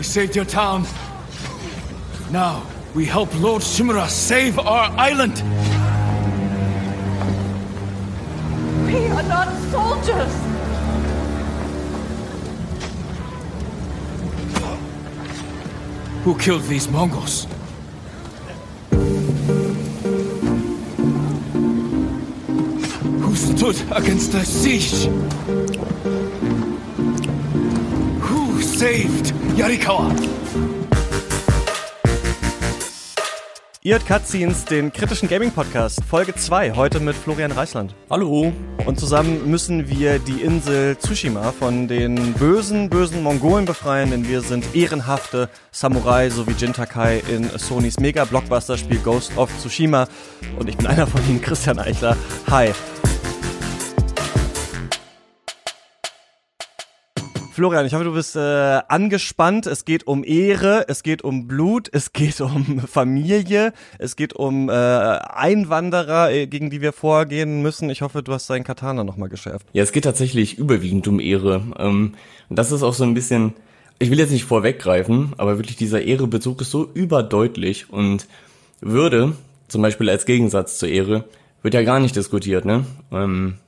We saved your town. Now, we help Lord Shimura save our island. We are not soldiers. Who killed these Mongols? Who stood against the siege? Saved Yarikawa? Ihr hört Cutscenes, den kritischen Gaming-Podcast, Folge 2, heute mit Florian Reichland. Hallo. Und zusammen müssen wir die Insel Tsushima von den bösen, bösen Mongolen befreien, denn wir sind ehrenhafte Samurai, so wie Jin Takai in Sonys Mega-Blockbuster-Spiel Ghost of Tsushima. Und ich bin einer von ihnen, Christian Eichler. Hi. Florian, ich hoffe, du bist äh, angespannt. Es geht um Ehre, es geht um Blut, es geht um Familie, es geht um äh, Einwanderer, äh, gegen die wir vorgehen müssen. Ich hoffe, du hast deinen Katana nochmal geschärft. Ja, es geht tatsächlich überwiegend um Ehre. Ähm, und das ist auch so ein bisschen, ich will jetzt nicht vorweggreifen, aber wirklich dieser Ehrebezug ist so überdeutlich und Würde, zum Beispiel als Gegensatz zur Ehre, wird ja gar nicht diskutiert, ne? Ähm,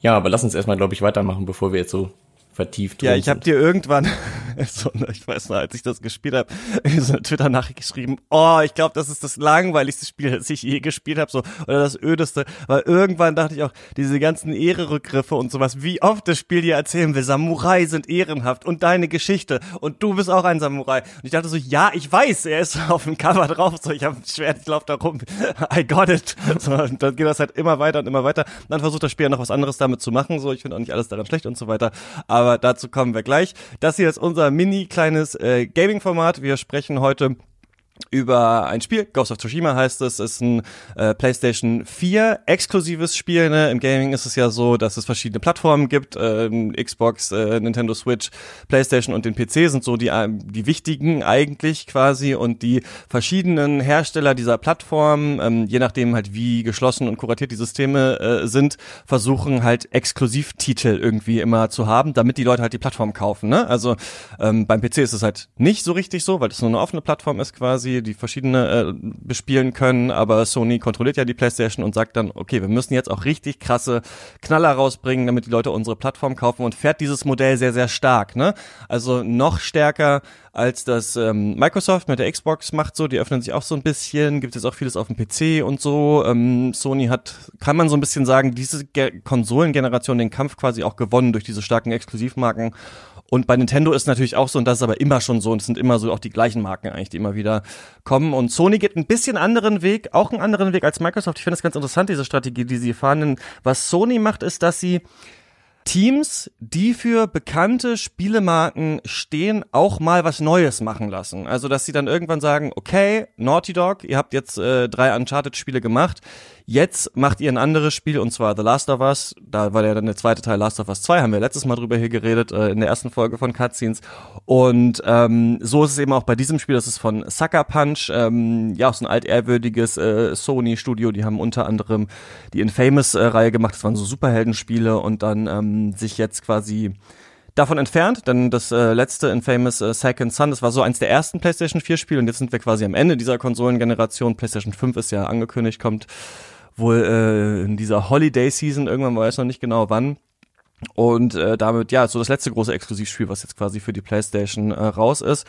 ja, aber lass uns erstmal, glaube ich, weitermachen, bevor wir jetzt so vertieft Ja, ich habe dir irgendwann, so, ich weiß noch, als ich das gespielt habe, so eine Twitter-Nachricht geschrieben, oh, ich glaube, das ist das langweiligste Spiel, das ich je gespielt habe, so oder das ödeste, weil irgendwann dachte ich auch, diese ganzen Ehre-Rückgriffe und sowas, wie oft das Spiel dir erzählen will, Samurai sind ehrenhaft und deine Geschichte und du bist auch ein Samurai. Und ich dachte so, ja, ich weiß, er ist auf dem Cover drauf, so ich habe ein Schwert, ich laufe da rum, I got it. So, und dann geht das halt immer weiter und immer weiter. Und dann versucht das Spiel ja noch was anderes damit zu machen, so ich finde auch nicht alles daran schlecht und so weiter. Aber aber dazu kommen wir gleich. Das hier ist unser mini kleines äh, Gaming-Format. Wir sprechen heute über ein Spiel, Ghost of Tsushima heißt es, ist ein äh, PlayStation 4 exklusives Spiel. Ne? Im Gaming ist es ja so, dass es verschiedene Plattformen gibt. Äh, Xbox, äh, Nintendo Switch, PlayStation und den PC sind so die, äh, die wichtigen eigentlich quasi und die verschiedenen Hersteller dieser Plattformen, ähm, je nachdem halt wie geschlossen und kuratiert die Systeme äh, sind, versuchen halt Exklusivtitel irgendwie immer zu haben, damit die Leute halt die Plattform kaufen. Ne? Also ähm, beim PC ist es halt nicht so richtig so, weil es nur eine offene Plattform ist quasi quasi, die verschiedene äh, bespielen können, aber Sony kontrolliert ja die PlayStation und sagt dann, okay, wir müssen jetzt auch richtig krasse Knaller rausbringen, damit die Leute unsere Plattform kaufen und fährt dieses Modell sehr, sehr stark, ne? Also noch stärker als das ähm, Microsoft mit der Xbox macht so, die öffnen sich auch so ein bisschen, gibt jetzt auch vieles auf dem PC und so. Ähm, Sony hat, kann man so ein bisschen sagen, diese Ge Konsolengeneration den Kampf quasi auch gewonnen durch diese starken Exklusivmarken und bei Nintendo ist natürlich auch so, und das ist aber immer schon so, und es sind immer so auch die gleichen Marken eigentlich, die immer wieder kommen. Und Sony geht ein bisschen anderen Weg, auch einen anderen Weg als Microsoft. Ich finde das ganz interessant, diese Strategie, die sie fahren. Denn was Sony macht, ist, dass sie Teams, die für bekannte Spielemarken stehen, auch mal was Neues machen lassen. Also, dass sie dann irgendwann sagen, okay, Naughty Dog, ihr habt jetzt äh, drei Uncharted-Spiele gemacht, Jetzt macht ihr ein anderes Spiel und zwar The Last of Us. Da war ja dann der zweite Teil Last of Us 2, haben wir letztes Mal drüber hier geredet, äh, in der ersten Folge von Cutscenes. Und ähm, so ist es eben auch bei diesem Spiel, das ist von Sucker Punch, ähm, ja, so ein altehrwürdiges äh, Sony-Studio. Die haben unter anderem die Infamous-Reihe gemacht, das waren so Superheldenspiele und dann ähm, sich jetzt quasi davon entfernt, denn das äh, letzte Infamous äh, Second Son, das war so eins der ersten PlayStation 4 Spiele und jetzt sind wir quasi am Ende dieser Konsolengeneration. PlayStation 5 ist ja angekündigt, kommt wohl äh, in dieser Holiday Season, irgendwann weiß noch nicht genau wann. Und äh, damit, ja, so das letzte große Exklusivspiel, was jetzt quasi für die PlayStation äh, raus ist.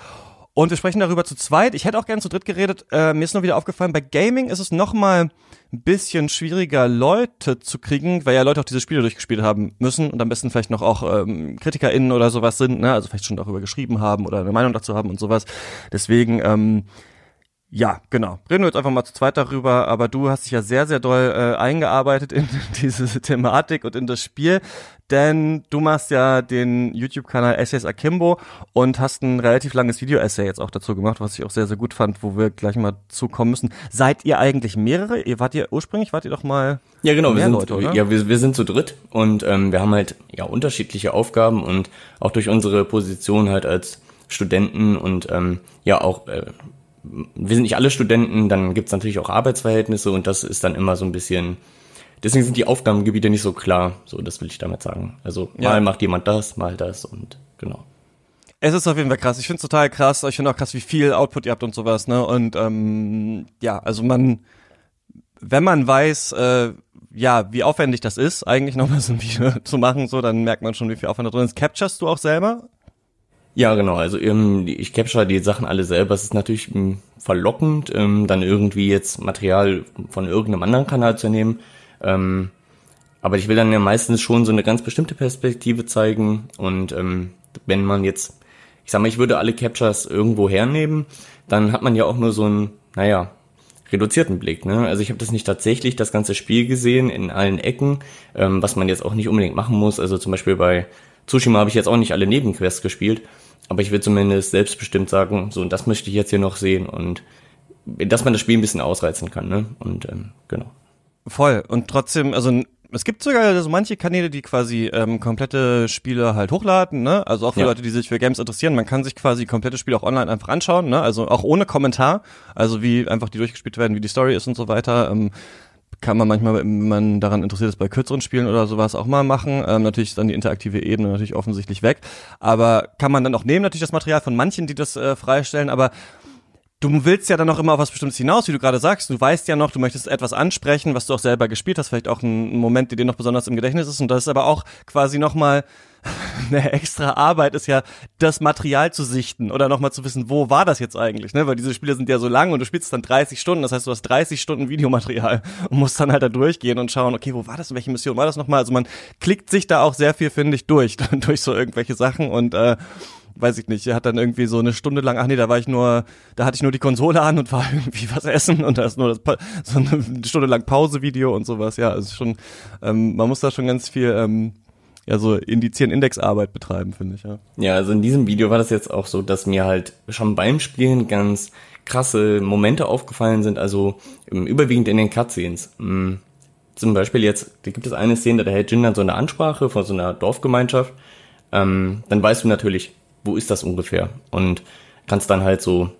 Und wir sprechen darüber zu zweit. Ich hätte auch gern zu dritt geredet. Äh, mir ist nur wieder aufgefallen, bei Gaming ist es noch mal ein bisschen schwieriger, Leute zu kriegen, weil ja Leute auch diese Spiele durchgespielt haben müssen und am besten vielleicht noch auch ähm, KritikerInnen oder sowas sind, ne? also vielleicht schon darüber geschrieben haben oder eine Meinung dazu haben und sowas. Deswegen, ähm, ja, genau. Reden wir jetzt einfach mal zu zweit darüber, aber du hast dich ja sehr, sehr doll äh, eingearbeitet in diese Thematik und in das Spiel, denn du machst ja den YouTube-Kanal Essays Akimbo und hast ein relativ langes Video-Essay jetzt auch dazu gemacht, was ich auch sehr, sehr gut fand, wo wir gleich mal zukommen müssen. Seid ihr eigentlich mehrere? Ihr wart ihr ursprünglich, wart ihr doch mal Ja, genau, mehr wir sind, Leute, oder? ja, wir, wir sind zu dritt und ähm, wir haben halt ja unterschiedliche Aufgaben und auch durch unsere Position halt als Studenten und ähm, ja auch äh, wir sind nicht alle Studenten, dann gibt's natürlich auch Arbeitsverhältnisse und das ist dann immer so ein bisschen, deswegen sind die Aufgabengebiete nicht so klar, so das will ich damit sagen. Also Ja. mal macht jemand das, mal das und genau. Es ist auf jeden Fall krass. Ich finde es total krass. Ich finde auch krass, wie viel Output ihr habt und sowas, ne? Und ähm, ja, also man, wenn man weiß, äh, ja, wie aufwendig das ist, eigentlich nochmal so ein Video zu machen, so, dann merkt man schon, wie viel Aufwand da drin ist. Capturest du auch selber? Ja, genau. Also ähm, ich capture die Sachen alle selber. Es ist natürlich ähm, verlockend, ähm, dann irgendwie jetzt Material von irgendeinem anderen Kanal zu nehmen. Ähm, aber ich will dann ja meistens schon so eine ganz bestimmte Perspektive zeigen. Und wenn man jetzt, ich sag mal, ich würde alle Captures irgendwo hernehmen, dann hat man ja auch nur so einen, naja, reduzierten Blick. Ne? Also ich habe das nicht tatsächlich das ganze Spiel gesehen in allen Ecken, was man jetzt auch nicht unbedingt machen muss. Also zum Beispiel bei Tsushima habe ich jetzt auch nicht alle Nebenquests gespielt. Aber ich will zumindest selbstbestimmt sagen, so, und das möchte ich jetzt hier noch sehen und dass man das Spiel ein bisschen ausreizen kann, ne? Und ähm, genau. Voll. Und trotzdem, also es gibt sogar so manche Kanäle, die quasi ähm, komplette Spiele halt hochladen, ne? Also auch für ja. Leute, die sich für Games interessieren. Man kann sich quasi komplette Spiele auch online einfach anschauen, ne? Also auch ohne Kommentar. Also wie einfach die durchgespielt werden, wie die Story ist und so weiter. Ähm, kann man manchmal, wenn man daran interessiert ist, bei kürzeren Spielen oder sowas auch mal machen. Ähm, natürlich ist dann die interaktive Ebene natürlich offensichtlich weg. Aber kann man dann auch nehmen, natürlich das Material von manchen, die das äh, freistellen, aber du willst ja dann noch immer auf was Bestimmtes hinaus, wie du gerade sagst. Du weißt ja noch, du möchtest etwas ansprechen, was du auch selber gespielt hast, vielleicht auch ein Moment, der dir noch besonders im Gedächtnis ist. Und das ist aber auch quasi nochmal eine extra Arbeit ist ja, das Material zu sichten oder nochmal zu wissen, wo war das jetzt eigentlich, ne? Weil diese Spiele sind ja so lang und du spielst dann 30 Stunden, das heißt, du hast 30 Stunden Videomaterial und musst dann halt da durchgehen und schauen, okay, wo war das, welche Mission war das nochmal? Also man klickt sich da auch sehr viel, finde ich, durch, durch so irgendwelche Sachen und äh, weiß ich nicht, er hat dann irgendwie so eine Stunde lang, ach nee, da war ich nur, da hatte ich nur die Konsole an und war irgendwie was essen und da ist nur das, so eine Stunde lang Pause-Video und sowas, ja, also schon, ähm, man muss da schon ganz viel ähm, ja so indizieren Indexarbeit betreiben, finde ich, ja. Ja, also in diesem Video war das jetzt auch so, dass mir halt schon beim Spielen ganz krasse Momente aufgefallen sind, also überwiegend in den Cutscenes. Hm, zum Beispiel jetzt, da gibt es eine Szene, da hält Jin dann so eine Ansprache von so einer Dorfgemeinschaft. Ähm, dann weißt du natürlich, wo ist das ungefähr? Und kannst dann halt so,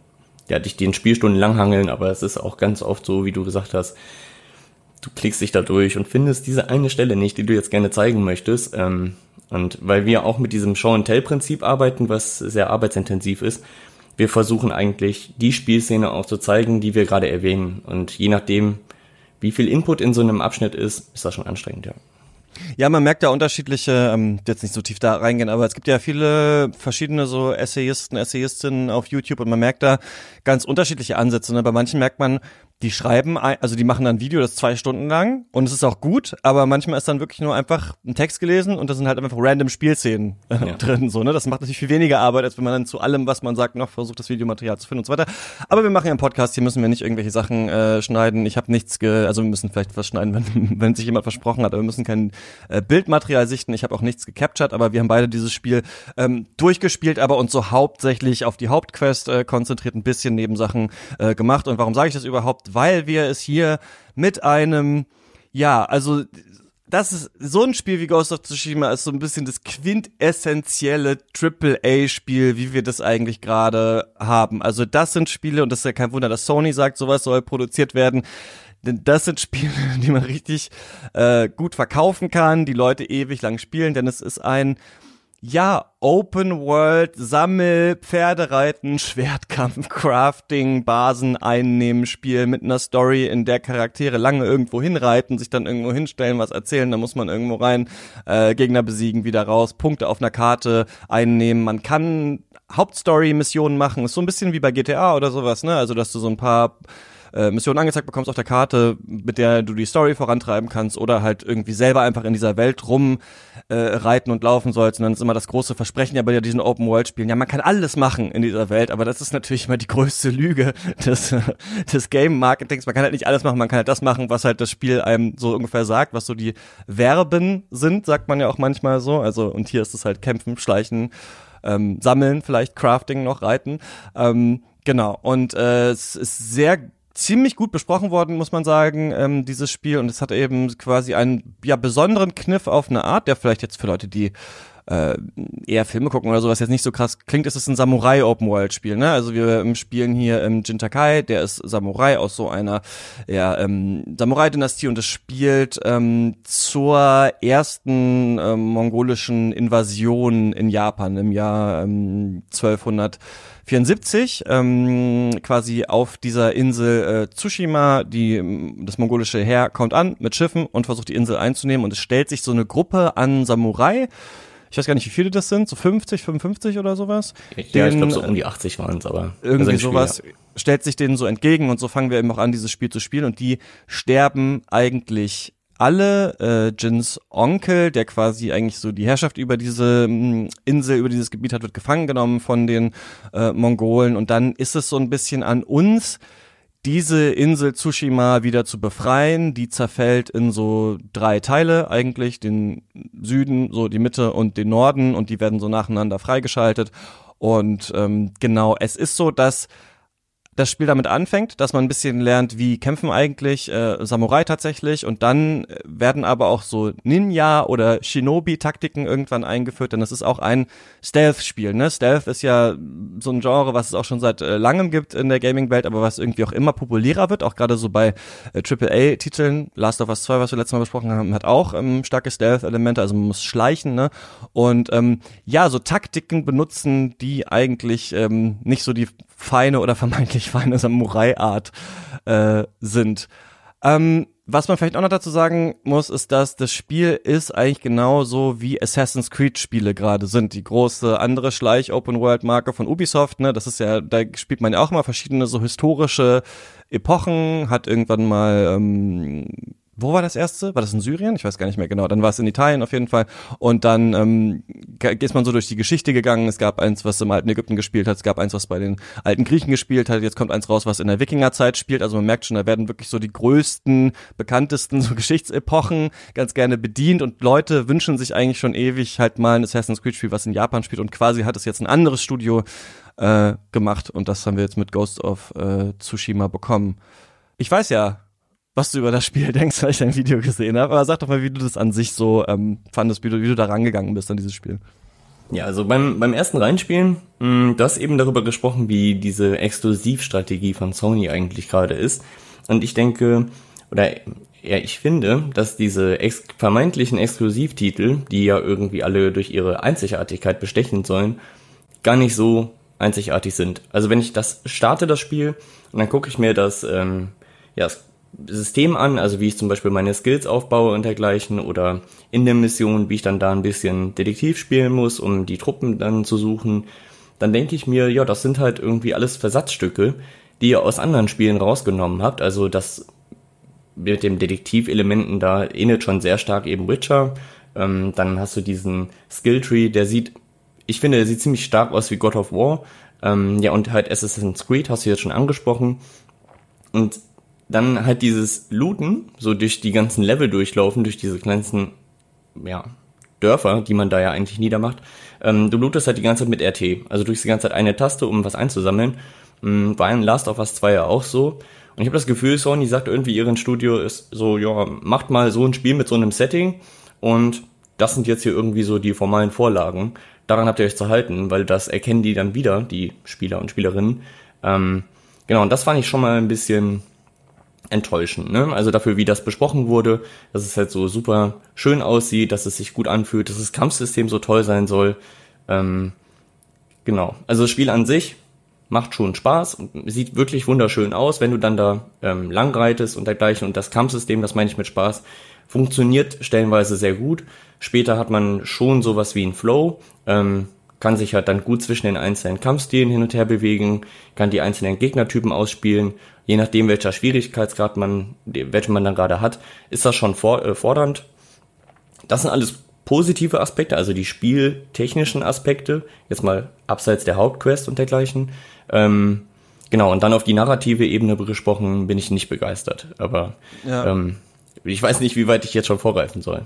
ja, dich den Spielstunden langhangeln, aber es ist auch ganz oft so, wie du gesagt hast, du klickst dich da durch und findest diese eine Stelle nicht, die du jetzt gerne zeigen möchtest. Ähm, und weil wir auch mit diesem Show-and-Tell-Prinzip arbeiten, was sehr arbeitsintensiv ist, wir versuchen eigentlich die Spielszene auch zu zeigen, die wir gerade erwähnen. Und je nachdem, wie viel Input in so einem Abschnitt ist, ist das schon anstrengend, ja. Ja, man merkt da unterschiedliche, ähm, jetzt nicht so tief da reingehen, aber es gibt ja viele verschiedene so Essayisten, Essayistinnen auf YouTube und man merkt da ganz unterschiedliche Ansätze. Ne? Bei manchen merkt man, die schreiben, also die machen dann ein Video, das zwei Stunden lang und es ist auch gut, aber manchmal ist dann wirklich nur einfach ein Text gelesen und da sind halt einfach random Spielszenen äh, ja. drin, so, ne? Das macht natürlich viel weniger Arbeit, als wenn man dann zu allem, was man sagt, noch versucht, das Videomaterial zu finden und so weiter. Aber wir machen ja einen Podcast, hier müssen wir nicht irgendwelche Sachen äh, schneiden. Ich habe nichts, ge also wir müssen vielleicht was schneiden, wenn, wenn sich jemand versprochen hat, aber wir müssen kein äh, Bildmaterial sichten. Ich habe auch nichts gecaptured, aber wir haben beide dieses Spiel ähm, durchgespielt, aber uns so hauptsächlich auf die Hauptquest äh, konzentriert, ein bisschen Nebensachen äh, gemacht. Und warum sage ich das überhaupt? Weil wir es hier mit einem, ja, also das ist so ein Spiel wie Ghost of Tsushima ist so ein bisschen das quintessentielle Triple-A-Spiel, wie wir das eigentlich gerade haben. Also das sind Spiele und das ist ja kein Wunder, dass Sony sagt, sowas soll produziert werden. Denn das sind Spiele, die man richtig äh, gut verkaufen kann, die Leute ewig lang spielen, denn es ist ein ja, Open World, Sammel, Pferdereiten, Schwertkampf, Crafting, Basen einnehmen, Spiel mit einer Story, in der Charaktere lange irgendwo hinreiten, sich dann irgendwo hinstellen, was erzählen, da muss man irgendwo rein, äh, Gegner besiegen, wieder raus, Punkte auf einer Karte einnehmen. Man kann Hauptstory-Missionen machen, ist so ein bisschen wie bei GTA oder sowas, ne? Also, dass du so ein paar äh, Missionen angezeigt bekommst auf der Karte, mit der du die Story vorantreiben kannst oder halt irgendwie selber einfach in dieser Welt rum äh, reiten und laufen sollst. Und dann ist immer das große Versprechen ja bei diesen Open-World-Spielen. Ja, man kann alles machen in dieser Welt, aber das ist natürlich immer die größte Lüge des, des Game-Marketings. Man kann halt nicht alles machen, man kann halt das machen, was halt das Spiel einem so ungefähr sagt, was so die Verben sind, sagt man ja auch manchmal so. Also, und hier ist es halt kämpfen, schleichen, ähm, sammeln, vielleicht Crafting noch, reiten. Ähm, genau. Und äh, es ist sehr ziemlich gut besprochen worden, muss man sagen, ähm, dieses Spiel. Und es hat eben quasi einen ja, besonderen Kniff auf eine Art, der vielleicht jetzt für Leute, die äh, eher Filme gucken oder sowas jetzt nicht so krass klingt, ist es ein Samurai-Open-World-Spiel. Ne? Also wir ähm, spielen hier im ähm, Jintakai, der ist Samurai aus so einer ja, ähm, Samurai-Dynastie und es spielt ähm, zur ersten ähm, mongolischen Invasion in Japan im Jahr ähm, 1200 74 ähm, quasi auf dieser Insel äh, Tsushima, die das mongolische Heer kommt an mit Schiffen und versucht die Insel einzunehmen und es stellt sich so eine Gruppe an Samurai ich weiß gar nicht, wie viele das sind, so 50, 55 oder sowas. Ja, ich glaube so um die 80 waren es, aber irgendwie also sowas Spiel, ja. stellt sich denen so entgegen und so fangen wir eben auch an, dieses Spiel zu spielen und die sterben eigentlich alle. Äh, Jins Onkel, der quasi eigentlich so die Herrschaft über diese mh, mm, Insel, über dieses Gebiet hat, wird gefangen genommen von den äh, Mongolen und dann ist es so ein bisschen an uns, diese Insel Tsushima wieder zu befreien. Die zerfällt in so drei Teile eigentlich, den Süden, so die Mitte und den Norden und die werden so nacheinander freigeschaltet. Und ähm, genau, es ist so, dass das Spiel damit anfängt, dass man ein bisschen lernt, wie kämpfen eigentlich äh, Samurai tatsächlich und dann werden aber auch so Ninja oder Shinobi-Taktiken irgendwann eingeführt, denn das ist auch ein Stealth-Spiel. Ne? Stealth ist ja so ein Genre, was es auch schon seit äh, langem gibt in der Gaming-Welt, aber was irgendwie auch immer populärer wird, auch gerade so bei äh, AAA-Titeln. Last of Us 2, was wir letztes Mal besprochen haben, hat auch ähm, starke Stealth-Elemente, also man muss schleichen. Ne? Und ähm, ja, so Taktiken benutzen, die eigentlich ähm, nicht so die feine oder vermeintlich feine Samurai-Art äh, sind. Ähm, was man vielleicht auch noch dazu sagen muss, ist, dass das Spiel ist eigentlich genauso wie Assassin's Creed Spiele gerade sind. Die große andere Schleich-Open-World-Marke von Ubisoft, ne, das ist ja, da spielt man ja auch immer verschiedene so historische Epochen, hat irgendwann mal ähm, wo war das erste? War das in Syrien? Ich weiß gar nicht mehr genau. Dann war es in Italien auf jeden Fall. Und dann ähm, ist man so durch die Geschichte gegangen. Es gab eins, was im alten Ägypten gespielt hat. Es gab eins, was bei den alten Griechen gespielt hat. Jetzt kommt eins raus, was in der Wikingerzeit spielt. Also man merkt schon, da werden wirklich so die größten, bekanntesten so Geschichtsepochen ganz gerne bedient. Und Leute wünschen sich eigentlich schon ewig halt mal ein Assassin's Creed Spiel, was in Japan spielt. Und quasi hat es jetzt ein anderes Studio äh, gemacht. Und das haben wir jetzt mit Ghost of äh, Tsushima bekommen. Ich weiß ja, was du über das Spiel denkst, weil ich dein Video gesehen habe. Aber sag doch mal, wie du das an sich so ähm, fandest, wie du, wie du da rangegangen bist an dieses Spiel. Ja, also beim, beim ersten Reinspielen, mh, hm, du hast eben darüber gesprochen, wie diese Exklusivstrategie von Sony eigentlich gerade ist. Und ich denke, oder ja, ich finde, dass diese ex vermeintlichen Exklusivtitel, die ja irgendwie alle durch ihre Einzigartigkeit bestechen sollen, gar nicht so einzigartig sind. Also wenn ich das starte, das Spiel, und dann gucke ich mir das, ähm, ja, System an, also wie ich zum Beispiel meine Skills aufbaue und dergleichen oder in der Mission, wie ich dann da ein bisschen Detektiv spielen muss, um die Truppen dann zu suchen, dann denke ich mir, ja, das sind halt irgendwie alles Versatzstücke, die ihr aus anderen Spielen rausgenommen habt. Also das mit dem Detektivelementen da ähnelt schon sehr stark eben Witcher. Ähm, dann hast du diesen Skilltree, der sieht, ich finde, der sieht ziemlich stark aus wie God of War. Ähm, ja, und halt Assassin's Creed hast du jetzt schon angesprochen. Und dann halt dieses Looten, so durch die ganzen Level durchlaufen, durch diese kleinsten, ja, Dörfer, die man da ja eigentlich niedermacht. Ähm, du lootest halt die ganze Zeit mit RT. Also durch die ganze Zeit eine Taste, um was einzusammeln. Ähm, war in Last of Us 2 ja auch so. Und ich habe das Gefühl, Sony sagt irgendwie, ihren Studio ist so, ja, macht mal so ein Spiel mit so einem Setting und das sind jetzt hier irgendwie so die formalen Vorlagen. Daran habt ihr euch zu halten, weil das erkennen die dann wieder, die Spieler und Spielerinnen. Ähm, genau, und das fand ich schon mal ein bisschen enttäuschend. Ne? Also dafür, wie das besprochen wurde, dass es halt so super schön aussieht, dass es sich gut anfühlt, dass das Kampfsystem so toll sein soll. Ähm, genau. Also das Spiel an sich macht schon Spaß, sieht wirklich wunderschön aus, wenn du dann da ähm, lang reitest und dergleichen. Und das Kampfsystem, das meine ich mit Spaß, funktioniert stellenweise sehr gut. Später hat man schon sowas wie ein Flow. Ähm, kann sich halt dann gut zwischen den einzelnen Kampfstilen hin und her bewegen, kann die einzelnen Gegnertypen ausspielen. Je nachdem, welcher Schwierigkeitsgrad man, welchen man dann gerade hat, ist das schon for, äh, fordernd. Das sind alles positive Aspekte, also die spieltechnischen Aspekte, jetzt mal abseits der Hauptquest und dergleichen. Ähm, genau, und dann auf die narrative Ebene gesprochen, bin ich nicht begeistert. Aber ja. ähm, ich weiß nicht, wie weit ich jetzt schon vorgreifen soll.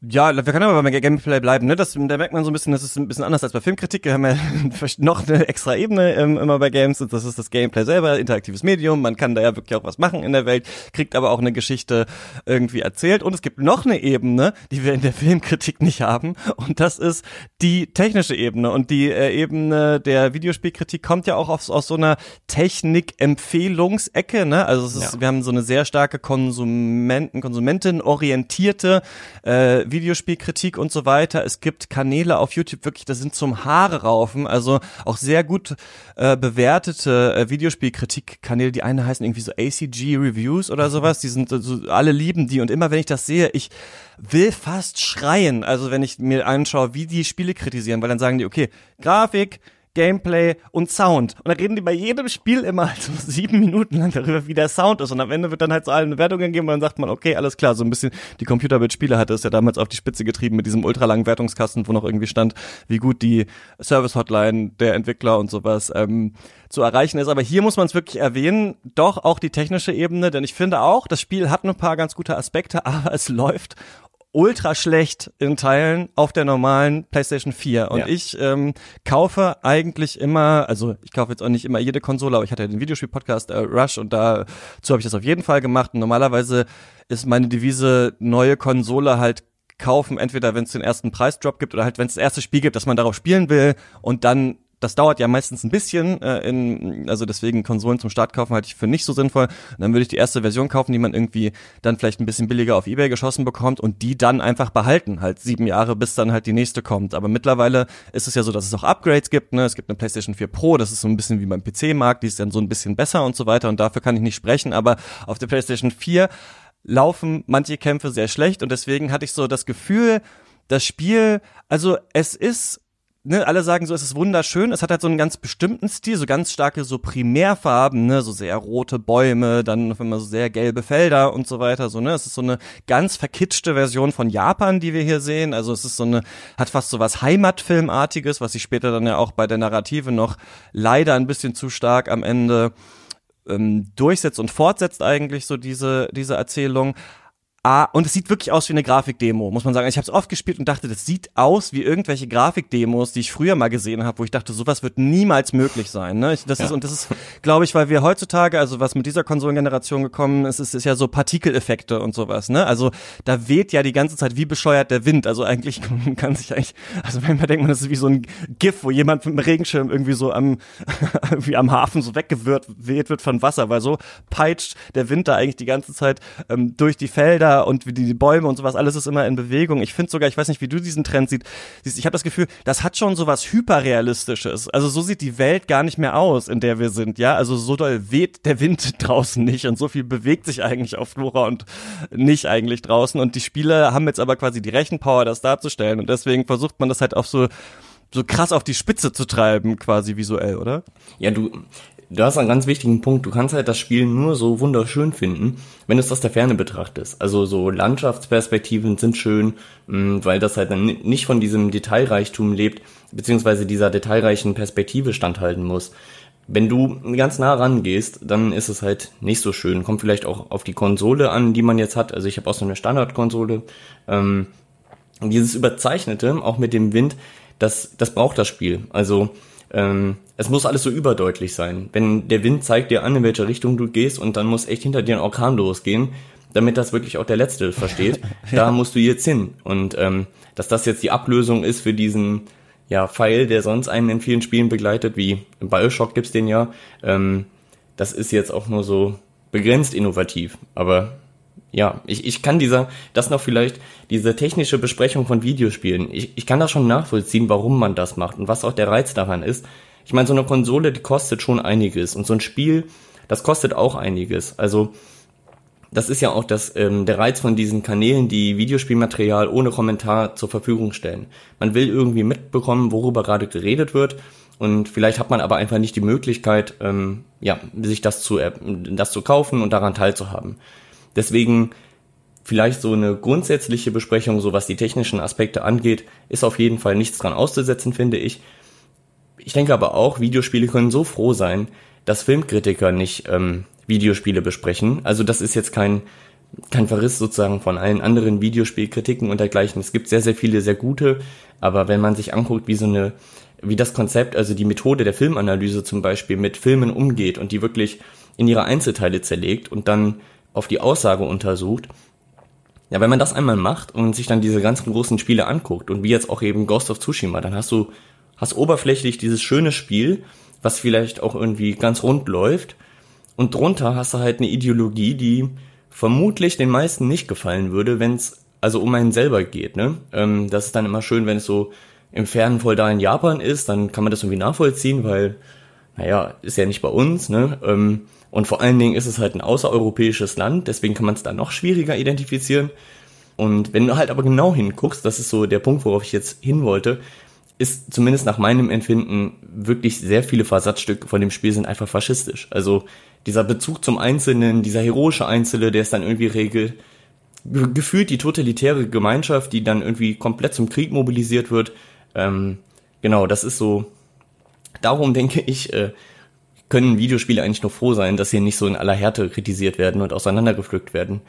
Ja, wir können aber beim Gameplay bleiben, ne? Das, da merkt man so ein bisschen, das ist ein bisschen anders als bei Filmkritik. Wir haben ja noch eine extra Ebene ähm, immer bei Games und das ist das Gameplay selber, interaktives Medium. Man kann da ja wirklich auch was machen in der Welt, kriegt aber auch eine Geschichte irgendwie erzählt. Und es gibt noch eine Ebene, die wir in der Filmkritik nicht haben und das ist die technische Ebene. Und die äh, Ebene der Videospielkritik kommt ja auch aus, aus so einer Technik-Empfehlungsecke, ne? Also es ist, ja. wir haben so eine sehr starke Konsumenten, Konsumentenorientierte äh, Videospielkritik und so weiter. Es gibt Kanäle auf YouTube wirklich, das sind zum Haare raufen, also auch sehr gut äh, bewertete äh, Videospielkritik-Kanäle. Die eine heißen irgendwie so ACG Reviews oder sowas. Die sind so, alle lieben die und immer wenn ich das sehe, ich will fast schreien. Also wenn ich mir anschaue, wie die Spiele kritisieren, weil dann sagen die, okay, Grafik, Gameplay und Sound. Und da reden die bei jedem Spiel immer halt so sieben Minuten lang darüber, wie der Sound ist. Und am Ende wird dann halt so allen eine Wertung gegeben und dann sagt man, okay, alles klar, so ein bisschen, die Computerbild-Spiele hatte es ja damals auf die Spitze getrieben mit diesem ultralangen Wertungskasten, wo noch irgendwie stand, wie gut die Service-Hotline der Entwickler und sowas ähm, zu erreichen ist. Aber hier muss man es wirklich erwähnen, doch auch die technische Ebene, denn ich finde auch, das Spiel hat ein paar ganz gute Aspekte, aber es läuft ultra schlecht in Teilen auf der normalen PlayStation 4. Und ja. ich ähm, kaufe eigentlich immer, also ich kaufe jetzt auch nicht immer jede Konsole, aber ich hatte ja den Videospiel-Podcast äh, Rush und dazu habe ich das auf jeden Fall gemacht. Und normalerweise ist meine Devise neue Konsole halt kaufen, entweder wenn es den ersten Preisdrop gibt oder halt wenn es das erste Spiel gibt, dass man darauf spielen will und dann das dauert ja meistens ein bisschen, äh, in, also deswegen Konsolen zum Start kaufen halte ich für nicht so sinnvoll. Und dann würde ich die erste Version kaufen, die man irgendwie dann vielleicht ein bisschen billiger auf Ebay geschossen bekommt und die dann einfach behalten, halt sieben Jahre, bis dann halt die nächste kommt. Aber mittlerweile ist es ja so, dass es auch Upgrades gibt, ne? Es gibt eine PlayStation 4 Pro, das ist so ein bisschen wie beim PC-Markt, die ist dann so ein bisschen besser und so weiter und dafür kann ich nicht sprechen, aber auf der PlayStation 4 laufen manche Kämpfe sehr schlecht und deswegen hatte ich so das Gefühl, das Spiel, also es ist ne, alle sagen so, es ist wunderschön. Es hat halt so einen ganz bestimmten Stil, so ganz starke so Primärfarben, ne, so sehr rote Bäume, dann immer so sehr gelbe Felder und so weiter, so, ne. Es ist so eine ganz verkitschte Version von Japan, die wir hier sehen. Also es ist so eine, hat fast so was Heimatfilmartiges, was sich später dann ja auch bei der Narrative noch leider ein bisschen zu stark am Ende ähm, durchsetzt und fortsetzt eigentlich so diese, diese Erzählung. Ah, und es sieht wirklich aus wie eine Grafikdemo, muss man sagen. Ich habe es oft gespielt und dachte, das sieht aus wie irgendwelche Grafikdemos, die ich früher mal gesehen habe, wo ich dachte, sowas wird niemals möglich sein. Ne? Ich, das ja. ist und das ist, glaube ich, weil wir heutzutage, also was mit dieser Konsolengeneration gekommen ist, ist, ist ja so Partikeleffekte und sowas. Ne? Also da weht ja die ganze Zeit wie bescheuert der Wind. Also eigentlich kann sich eigentlich, also wenn man denkt, man das ist wie so ein GIF, wo jemand mit einem Regenschirm irgendwie so am irgendwie am Hafen so weggewirrt weht wird von Wasser, weil so peitscht der Wind da eigentlich die ganze Zeit ähm, durch die Felder Felder und wie die Bäume und sowas, alles ist immer in Bewegung. Ich finde sogar, ich weiß nicht, wie du diesen Trend siehst, ich habe das Gefühl, das hat schon sowas hyperrealistisches. Also so sieht die Welt gar nicht mehr aus, in der wir sind, ja? Also so doll weht der Wind draußen nicht und so viel bewegt sich eigentlich auf Flora und nicht eigentlich draußen und die Spieler haben jetzt aber quasi die Rechenpower, das darzustellen und deswegen versucht man das halt auch so so krass auf die Spitze zu treiben, quasi visuell, oder? Ja, du, du hast einen ganz wichtigen Punkt. Du kannst halt das Spiel nur so wunderschön finden, wenn du es aus der Ferne betrachtest. Also so Landschaftsperspektiven sind schön, mm, weil das halt dann nicht von diesem Detailreichtum lebt, beziehungsweise dieser detailreichen Perspektive standhalten muss. Wenn du ganz nah rangehst, dann ist es halt nicht so schön. Kommt vielleicht auch auf die Konsole an, die man jetzt hat. Also ich habe auch so eine Standardkonsole. Ähm, dieses Überzeichnete, auch mit dem Wind, das, das braucht das Spiel. Also ähm, es muss alles so überdeutlich sein. Wenn der Wind zeigt dir an, in welche Richtung du gehst und dann muss echt hinter dir ein Orkan losgehen, damit das wirklich auch der Letzte versteht, ja. da musst du jetzt hin. Und ähm, dass das jetzt die Ablösung ist für diesen ja, Pfeil, der sonst einen in vielen Spielen begleitet, wie im Bioshock gibt's den ja, ähm, das ist jetzt auch nur so begrenzt innovativ. Aber ja, ich, ich kann dieser, das noch vielleicht, diese technische Besprechung von Videospielen, ich, ich kann das schon nachvollziehen, warum man das macht und was auch der Reiz daran ist. Ich meine, so eine Konsole, die kostet schon einiges und so ein Spiel, das kostet auch einiges. Also das ist ja auch das, ähm, der Reiz von diesen Kanälen, die Videospielmaterial ohne Kommentar zur Verfügung stellen. Man will irgendwie mitbekommen, worüber gerade geredet wird und vielleicht hat man aber einfach nicht die Möglichkeit, ähm, ja, sich das zu, äh, das zu kaufen und daran teilzuhaben. Deswegen vielleicht so eine grundsätzliche Besprechung, so was die technischen Aspekte angeht, ist auf jeden Fall nichts dran auszusetzen, finde ich. Ich denke aber auch, Videospiele können so froh sein, dass Filmkritiker nicht ähm, Videospiele besprechen. Also das ist jetzt kein kein Verriss sozusagen von allen anderen Videospielkritiken und dergleichen. Es gibt sehr, sehr viele sehr gute, aber wenn man sich anguckt, wie so eine, wie das Konzept, also die Methode der Filmanalyse zum Beispiel mit Filmen umgeht und die wirklich in ihre Einzelteile zerlegt und dann auf die Aussage untersucht, ja, wenn man das einmal macht und sich dann diese ganzen großen Spiele anguckt und wie jetzt auch eben Ghost of Tsushima, dann hast du, hast oberflächlich dieses schöne Spiel, was vielleicht auch irgendwie ganz rund läuft und drunter hast du halt eine Ideologie, die vermutlich den meisten nicht gefallen würde, wenn es also um einen selber geht. Ne? Ähm, das ist dann immer schön, wenn es so im fernen Feudal in Japan ist, dann kann man das irgendwie nachvollziehen, weil, naja, ist ja nicht bei uns. Ne? Ähm, und vor allen Dingen ist es halt ein außereuropäisches Land, deswegen kann man es da noch schwieriger identifizieren. Und wenn du halt aber genau hinguckst, das ist so der Punkt, worauf ich jetzt hin wollte, ist zumindest nach meinem Empfinden wirklich sehr viele Versatzstücke von dem Spiel sind einfach faschistisch. Also dieser Bezug zum Einzelnen, dieser heroische Einzelne, der es dann irgendwie regelt, gefühlt die totalitäre Gemeinschaft, die dann irgendwie komplett zum Krieg mobilisiert wird. Ähm, genau, das ist so. Darum denke ich, äh, können Videospiele eigentlich nur froh sein, dass sie nicht so in aller Härte kritisiert werden und auseinandergepflückt werden.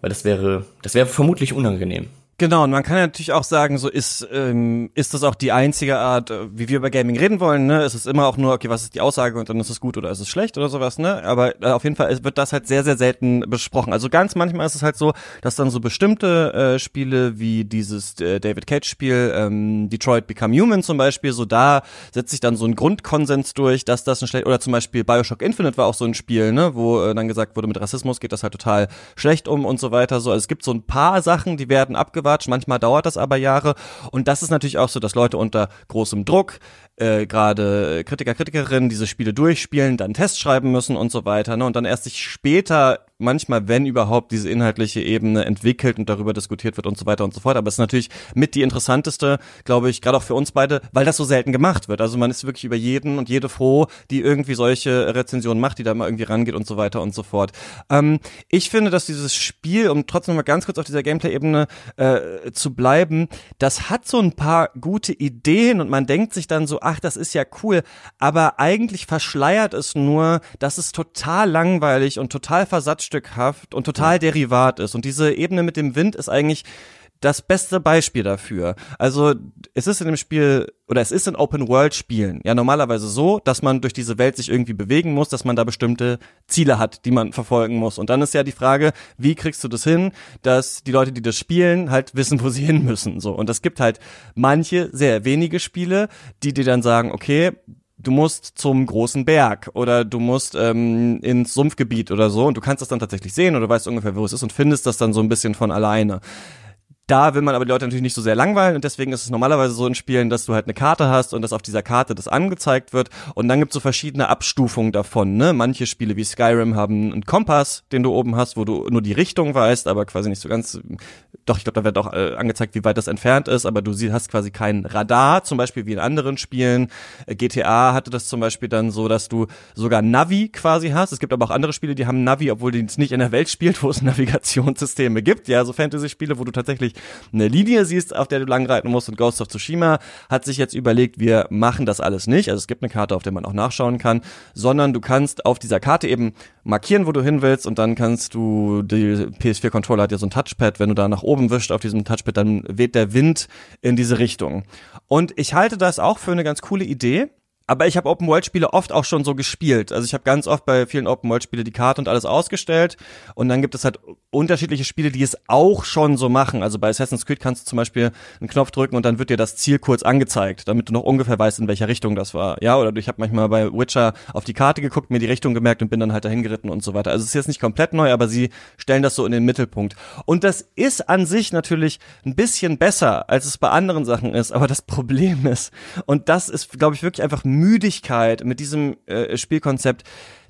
Weil das wäre, das wäre vermutlich unangenehm. Genau, und man kann natürlich auch sagen, so ist, ähm, ist das auch die einzige Art, äh, wie wir über Gaming reden wollen, ne? Es ist immer auch nur, okay, was ist die Aussage und dann ist es gut oder ist es schlecht oder sowas, ne? Aber äh, auf jeden Fall wird das halt sehr, sehr selten besprochen. Also ganz manchmal ist es halt so, dass dann so bestimmte äh, Spiele wie dieses äh, David Cage-Spiel, ähm, Detroit Become Human zum Beispiel, so da setzt sich dann so ein Grundkonsens durch, dass das ein schlecht, oder zum Beispiel Bioshock Infinite war auch so ein Spiel, ne? Wo äh, dann gesagt wurde, mit Rassismus geht das halt total schlecht um und so weiter. So, also es gibt so ein paar Sachen, die werden abgewartet Quatsch. Manchmal dauert das aber Jahre. Und das ist natürlich auch so, dass Leute unter großem Druck, äh, gerade Kritiker, Kritikerinnen, diese Spiele durchspielen, dann Tests schreiben müssen und so weiter. Ne? Und dann erst sich später manchmal, wenn überhaupt, diese inhaltliche Ebene entwickelt und darüber diskutiert wird und so weiter und so fort. Aber es ist natürlich mit die interessanteste, glaube ich, gerade auch für uns beide, weil das so selten gemacht wird. Also man ist wirklich über jeden und jede froh, die irgendwie solche Rezensionen macht, die da mal irgendwie rangeht und so weiter und so fort. Ähm, ich finde, dass dieses Spiel, um trotzdem mal ganz kurz auf dieser Gameplay-Ebene äh, zu bleiben, das hat so ein paar gute Ideen und man denkt sich dann so, ach, das ist ja cool, aber eigentlich verschleiert es nur, dass es total langweilig und total versatzstückhaft und total derivat ist. Und diese Ebene mit dem Wind ist eigentlich das beste Beispiel dafür. Also es ist in dem Spiel oder es ist in Open World Spielen ja normalerweise so, dass man durch diese Welt sich irgendwie bewegen muss, dass man da bestimmte Ziele hat, die man verfolgen muss. Und dann ist ja die Frage, wie kriegst du das hin, dass die Leute, die das spielen, halt wissen, wo sie hin müssen. So und es gibt halt manche sehr wenige Spiele, die dir dann sagen, okay, du musst zum großen Berg oder du musst ähm, ins Sumpfgebiet oder so und du kannst das dann tatsächlich sehen oder weißt ungefähr, wo es ist und findest das dann so ein bisschen von alleine. Da will man aber die Leute natürlich nicht so sehr langweilen und deswegen ist es normalerweise so in Spielen, dass du halt eine Karte hast und dass auf dieser Karte das angezeigt wird und dann gibt es so verschiedene Abstufungen davon. Ne? Manche Spiele wie Skyrim haben einen Kompass, den du oben hast, wo du nur die Richtung weißt, aber quasi nicht so ganz. Doch, ich glaube, da wird auch äh, angezeigt, wie weit das entfernt ist, aber du hast quasi kein Radar, zum Beispiel wie in anderen Spielen. Äh, GTA hatte das zum Beispiel dann so, dass du sogar Navi quasi hast. Es gibt aber auch andere Spiele, die haben Navi, obwohl die es nicht in der Welt spielt, wo es Navigationssysteme gibt. Ja, so Fantasy-Spiele, wo du tatsächlich eine Linie siehst, auf der du langreiten musst. Und Ghost of Tsushima hat sich jetzt überlegt, wir machen das alles nicht. Also es gibt eine Karte, auf der man auch nachschauen kann, sondern du kannst auf dieser Karte eben markieren, wo du hin willst und dann kannst du, die PS4-Controller hat ja so ein Touchpad, wenn du da nach oben wischst auf diesem Touchpad, dann weht der Wind in diese Richtung. Und ich halte das auch für eine ganz coole Idee. Aber ich habe Open-World-Spiele oft auch schon so gespielt. Also ich habe ganz oft bei vielen Open-World-Spiele die Karte und alles ausgestellt. Und dann gibt es halt unterschiedliche Spiele, die es auch schon so machen. Also bei Assassin's Creed kannst du zum Beispiel einen Knopf drücken und dann wird dir das Ziel kurz angezeigt, damit du noch ungefähr weißt, in welcher Richtung das war. Ja, oder ich habe manchmal bei Witcher auf die Karte geguckt, mir die Richtung gemerkt und bin dann halt dahin geritten und so weiter. Also es ist jetzt nicht komplett neu, aber sie stellen das so in den Mittelpunkt. Und das ist an sich natürlich ein bisschen besser, als es bei anderen Sachen ist. Aber das Problem ist, und das ist, glaube ich, wirklich einfach Müdigkeit mit diesem äh, Spielkonzept,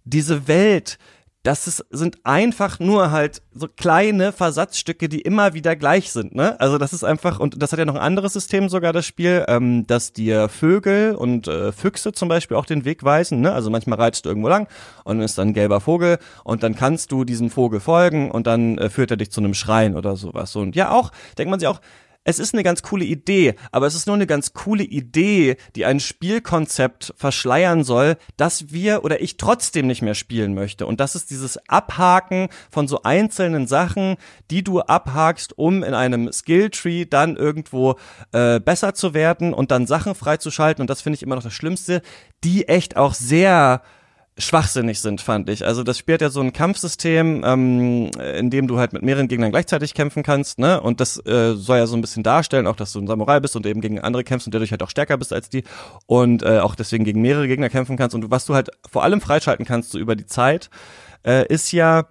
diese Welt, das ist, sind einfach nur halt so kleine Versatzstücke, die immer wieder gleich sind, ne? Also das ist einfach, und das hat ja noch ein anderes System sogar, das Spiel, ähm, dass dir Vögel und äh, Füchse zum Beispiel auch den Weg weisen, ne? Also manchmal reitest du irgendwo lang und dann ist dann ein gelber Vogel und dann kannst du diesem Vogel folgen und dann äh, führt er dich zu einem Schrein oder sowas. Und ja, auch, denkt man sich auch, es ist eine ganz coole Idee, aber es ist nur eine ganz coole Idee, die ein Spielkonzept verschleiern soll, dass wir oder ich trotzdem nicht mehr spielen möchte. Und das ist dieses Abhaken von so einzelnen Sachen, die du abhakst, um in einem Skilltree dann irgendwo äh, besser zu werden und dann Sachen freizuschalten. Und das finde ich immer noch das Schlimmste, die echt auch sehr schwachsinnig sind, fand ich. Also das spielt ja so ein Kampfsystem, ähm, in dem du halt mit mehreren Gegnern gleichzeitig kämpfen kannst, ne? Und das äh, soll ja so ein bisschen darstellen, auch dass du ein Samurai bist und eben gegen andere kämpfst und dadurch halt auch stärker bist als die und äh, auch deswegen gegen mehrere Gegner kämpfen kannst. Und was du halt vor allem freischalten kannst so über die Zeit, äh, ist ja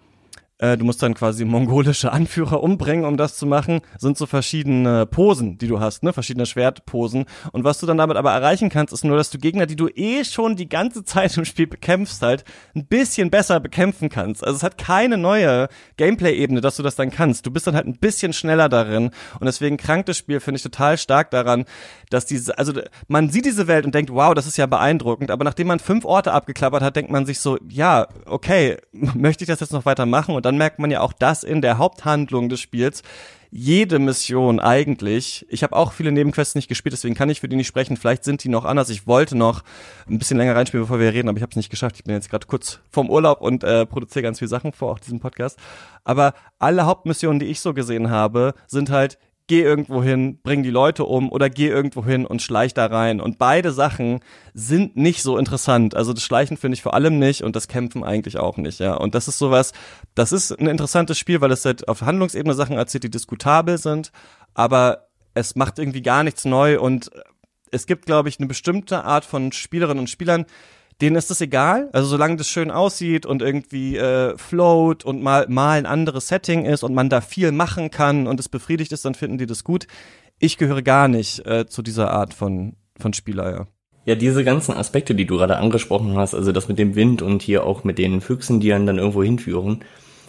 du musst dann quasi mongolische Anführer umbringen, um das zu machen, sind so verschiedene Posen, die du hast, ne, verschiedene Schwertposen. Und was du dann damit aber erreichen kannst, ist nur, dass du Gegner, die du eh schon die ganze Zeit im Spiel bekämpfst, halt ein bisschen besser bekämpfen kannst. Also es hat keine neue Gameplay-Ebene, dass du das dann kannst. Du bist dann halt ein bisschen schneller darin. Und deswegen krankt das Spiel, finde ich, total stark daran, dass diese, also man sieht diese Welt und denkt, wow, das ist ja beeindruckend. Aber nachdem man fünf Orte abgeklappert hat, denkt man sich so, ja, okay, möchte ich das jetzt noch weitermachen? Und dann merkt man ja auch, dass in der Haupthandlung des Spiels jede Mission eigentlich, ich habe auch viele Nebenquests nicht gespielt, deswegen kann ich für die nicht sprechen, vielleicht sind die noch anders. Ich wollte noch ein bisschen länger reinspielen, bevor wir reden, aber ich habe es nicht geschafft. Ich bin jetzt gerade kurz vorm Urlaub und äh, produziere ganz viele Sachen vor, auch diesen Podcast. Aber alle Hauptmissionen, die ich so gesehen habe, sind halt geh irgendwo hin, bring die Leute um oder geh irgendwo hin und schleich da rein. Und beide Sachen sind nicht so interessant. Also das Schleichen finde ich vor allem nicht und das Kämpfen eigentlich auch nicht, ja. Und das ist sowas, das ist ein interessantes Spiel, weil es halt auf Handlungsebene Sachen erzählt, die diskutabel sind, aber es macht irgendwie gar nichts neu und es gibt, glaube ich, eine bestimmte Art von Spielerinnen und Spielern, denen ist das egal. Also solange das schön aussieht und irgendwie äh, float und mal, mal ein anderes Setting ist und man da viel machen kann und es befriedigt ist, dann finden die das gut. Ich gehöre gar nicht äh, zu dieser Art von, von Spieler, ja. Ja, diese ganzen Aspekte, die du gerade angesprochen hast, also das mit dem Wind und hier auch mit den Füchsen, die einen dann irgendwo hinführen,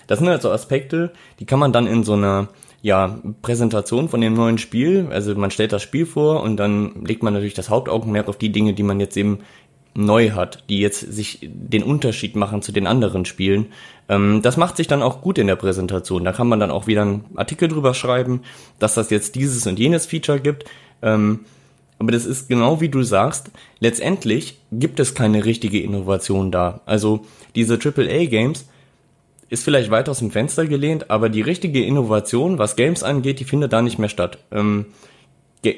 das sind halt so Aspekte, die kann man dann in so einer ja, Präsentation von dem neuen Spiel, also man stellt das Spiel vor und dann legt man natürlich das Hauptaugenmerk auf die Dinge, die man jetzt eben neu hat, die jetzt sich den Unterschied machen zu den anderen Spielen. Ähm, das macht sich dann auch gut in der Präsentation. Da kann man dann auch wieder einen Artikel drüber schreiben, dass das jetzt dieses und jenes Feature gibt. Ähm, aber das ist genau wie du sagst, letztendlich gibt es keine richtige Innovation da. Also diese AAA-Games ist vielleicht weit aus dem Fenster gelehnt, aber die richtige Innovation, was Games angeht, die findet da nicht mehr statt. Ähm,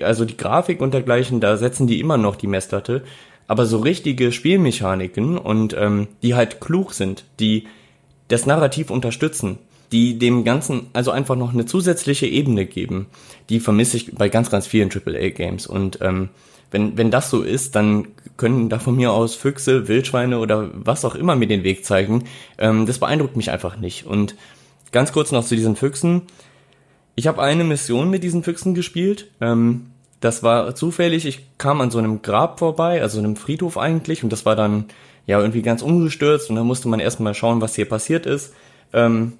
also die Grafik und dergleichen, da setzen die immer noch die Messlatte aber so richtige Spielmechaniken und ähm, die halt klug sind, die das Narrativ unterstützen, die dem Ganzen also einfach noch eine zusätzliche Ebene geben, die vermisse ich bei ganz, ganz vielen AAA-Games. Und ähm, wenn, wenn das so ist, dann können da von mir aus Füchse, Wildschweine oder was auch immer mir den Weg zeigen. Ähm, das beeindruckt mich einfach nicht. Und ganz kurz noch zu diesen Füchsen. Ich habe eine Mission mit diesen Füchsen gespielt. Ähm, das war zufällig, ich kam an so einem Grab vorbei, also einem Friedhof eigentlich, und das war dann ja irgendwie ganz umgestürzt und dann musste man erstmal schauen, was hier passiert ist. Ähm,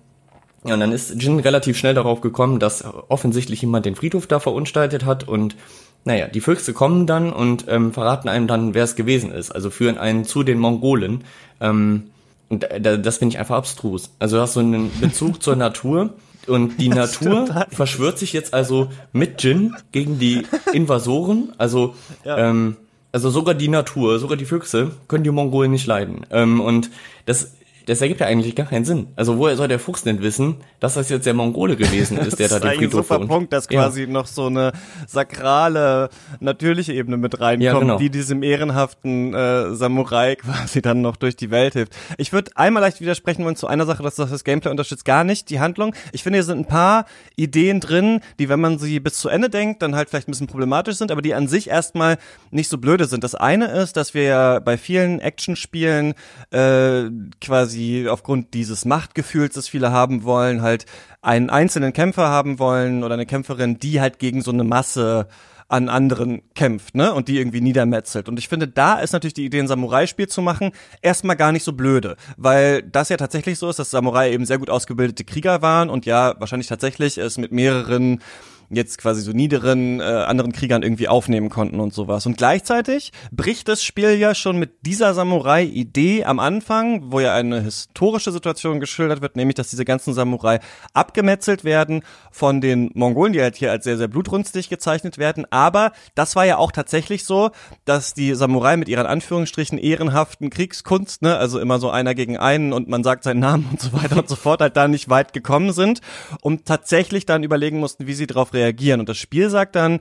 ja, und dann ist Jin relativ schnell darauf gekommen, dass offensichtlich jemand den Friedhof da verunstaltet hat und naja, die Füchse kommen dann und ähm, verraten einem dann, wer es gewesen ist, also führen einen zu den Mongolen. Ähm, und das finde ich einfach abstrus. Also du hast so einen Bezug zur Natur und die Natur verschwört sich jetzt also mit Jin gegen die Invasoren. Also, ja. ähm, also sogar die Natur, sogar die Füchse können die Mongolen nicht leiden. Ähm, und das das ergibt ja eigentlich gar keinen Sinn. Also woher soll der Fuchs denn wissen, dass das jetzt der Mongole gewesen ist, der da den Friedhof Das ist ein super Punkt, dass quasi ja. noch so eine sakrale, natürliche Ebene mit reinkommt, ja, genau. die diesem ehrenhaften äh, Samurai quasi dann noch durch die Welt hilft. Ich würde einmal leicht widersprechen wollen zu einer Sache, dass das, das Gameplay unterstützt gar nicht die Handlung. Ich finde, hier sind ein paar Ideen drin, die, wenn man sie bis zu Ende denkt, dann halt vielleicht ein bisschen problematisch sind, aber die an sich erstmal nicht so blöde sind. Das eine ist, dass wir ja bei vielen Actionspielen äh, quasi quasi aufgrund dieses Machtgefühls, das viele haben wollen, halt einen einzelnen Kämpfer haben wollen oder eine Kämpferin, die halt gegen so eine Masse an anderen kämpft, ne? Und die irgendwie niedermetzelt. Und ich finde, da ist natürlich die Idee, ein Samurai-Spiel zu machen, erstmal gar nicht so blöde. Weil das ja tatsächlich so ist, dass Samurai eben sehr gut ausgebildete Krieger waren und ja, wahrscheinlich tatsächlich es mit mehreren jetzt quasi so niederen äh, anderen Kriegern irgendwie aufnehmen konnten und sowas. Und gleichzeitig bricht das Spiel ja schon mit dieser Samurai-Idee am Anfang, wo ja eine historische Situation geschildert wird, nämlich dass diese ganzen Samurai abgemetzelt werden von den Mongolen, die halt hier als sehr, sehr blutrünstig gezeichnet werden. Aber das war ja auch tatsächlich so, dass die Samurai mit ihren Anführungsstrichen ehrenhaften Kriegskunst, ne, also immer so einer gegen einen und man sagt seinen Namen und so weiter und so fort, halt da nicht weit gekommen sind und tatsächlich dann überlegen mussten, wie sie darauf reagieren. Und das Spiel sagt dann,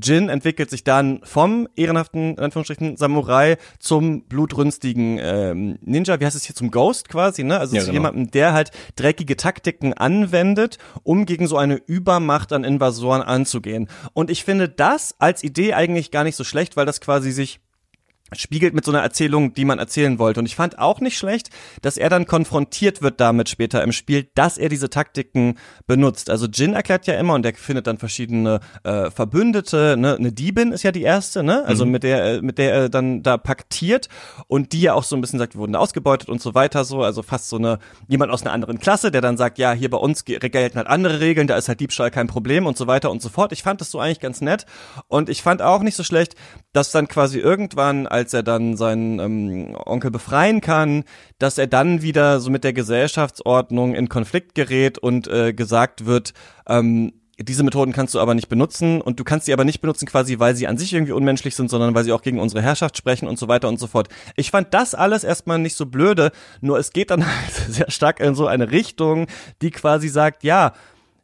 Jin entwickelt sich dann vom ehrenhaften, in Anführungsstrichen, Samurai zum blutrünstigen ähm, Ninja, wie heißt es hier, zum Ghost quasi, ne? Also Ja, zu genau. jemandem, der halt dreckige Taktiken anwendet, um gegen so eine Übermacht an Invasoren anzugehen. Und ich finde das als Idee eigentlich gar nicht so schlecht, weil das quasi sich spiegelt mit so einer Erzählung, die man erzählen wollte. Und ich fand auch nicht schlecht, dass er dann konfrontiert wird damit später im Spiel, dass er diese Taktiken benutzt. Also Jin erklärt ja immer und er findet dann verschiedene äh, Verbündete. Ne? Eine Diebin ist ja die erste, ne? Also mit der, äh, mit der er dann da paktiert und die ja auch so ein bisschen sagt, wir wurden ausgebeutet und so weiter so. Also fast so eine jemand aus einer anderen Klasse, der dann sagt, ja, hier bei uns ge- gelten halt andere Regeln, da ist halt Diebstahl kein Problem und so weiter und so fort. Ich fand das so eigentlich ganz nett und ich fand auch nicht so schlecht, dass dann quasi irgendwann, als er dann seinen ähm, Onkel befreien kann, dass er dann wieder so mit der Gesellschaftsordnung in Konflikt gerät und äh, gesagt wird, ähm, diese Methoden kannst du aber nicht benutzen und du kannst sie aber nicht benutzen quasi, weil sie an sich irgendwie unmenschlich sind, sondern weil sie auch gegen unsere Herrschaft sprechen und so weiter und so fort. Ich fand das alles erstmal nicht so blöde, nur es geht dann halt sehr stark in so eine Richtung, die quasi sagt, ja,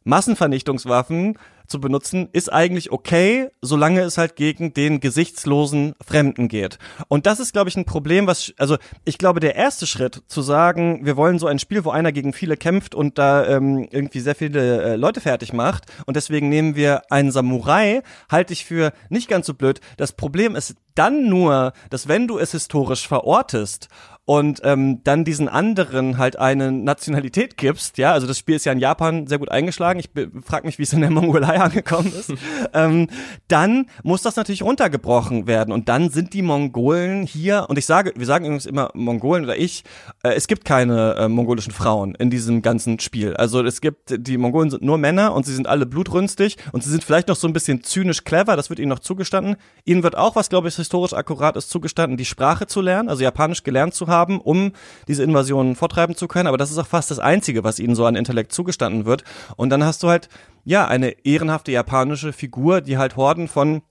Massenvernichtungswaffen zu benutzen, ist eigentlich okay, solange es halt gegen den gesichtslosen Fremden geht. Und das ist, glaube ich, ein Problem, was, also ich glaube, der erste Schritt zu sagen, wir wollen so ein Spiel, wo einer gegen viele kämpft und da ähm, irgendwie sehr viele äh, Leute fertig macht und deswegen nehmen wir einen Samurai, halte ich für nicht ganz so blöd. Das Problem ist dann nur, dass wenn du es historisch verortest und ähm, dann diesen anderen halt eine Nationalität gibst, ja, also das Spiel ist ja in Japan sehr gut eingeschlagen, ich frage mich, wie es in der Mongolei angekommen ist, ähm, dann muss das natürlich runtergebrochen werden. Und dann sind die Mongolen hier, und ich sage, wir sagen übrigens immer Mongolen oder ich, äh, es gibt keine äh, mongolischen Frauen in diesem ganzen Spiel, also es gibt, die Mongolen sind nur Männer und sie sind alle blutrünstig und sie sind vielleicht noch so ein bisschen zynisch clever, das wird ihnen noch zugestanden, ihnen wird auch, was glaube ich historisch akkurat ist, zugestanden, die Sprache zu lernen, also Japanisch gelernt zu haben, um diese Invasionen vortreiben zu können. Aber das ist auch fast das Einzige, was ihnen so an Intellekt zugestanden wird. Und dann hast du halt, ja, eine ehrenhafte japanische Figur, die halt Horden von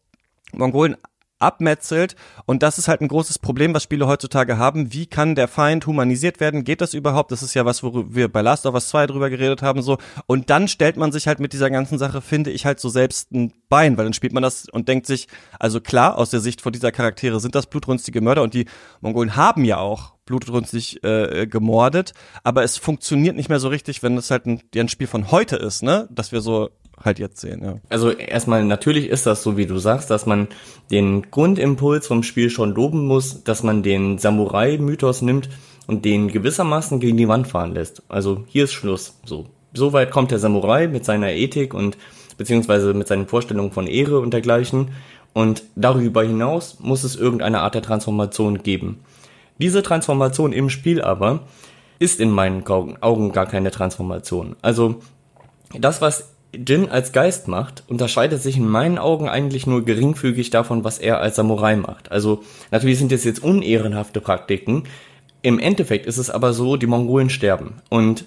Mongolen abmetzelt. Und das ist halt ein großes Problem, was Spiele heutzutage haben. Wie kann der Feind humanisiert werden? Geht das überhaupt? Das ist ja was, worüber wir bei Last of Us 2 drüber geredet haben, so. Und dann stellt man sich halt mit dieser ganzen Sache, finde ich, halt so selbst ein Bein, weil dann spielt man das und denkt sich, also klar, aus der Sicht von dieser Charaktere sind das blutrünstige Mörder und die Mongolen haben ja auch blutrünstig äh, gemordet, aber es funktioniert nicht mehr so richtig, wenn es halt ein, ein Spiel von heute ist, ne? Dass wir so halt jetzt sehen, ja. Also erstmal natürlich ist das so, wie du sagst, dass man den Grundimpuls vom Spiel schon loben muss, dass man den Samurai-Mythos nimmt und den gewissermaßen gegen die Wand fahren lässt. Also hier ist Schluss. So, so weit kommt der Samurai mit seiner Ethik und beziehungsweise mit seinen Vorstellungen von Ehre und dergleichen. Und darüber hinaus muss es irgendeine Art der Transformation geben. Diese Transformation im Spiel aber ist in meinen Augen gar keine Transformation. Also das, was Jin als Geist macht, unterscheidet sich in meinen Augen eigentlich nur geringfügig davon, was er als Samurai macht. Also natürlich sind das jetzt unehrenhafte Praktiken. Im Endeffekt ist es aber so, die Mongolen sterben. Und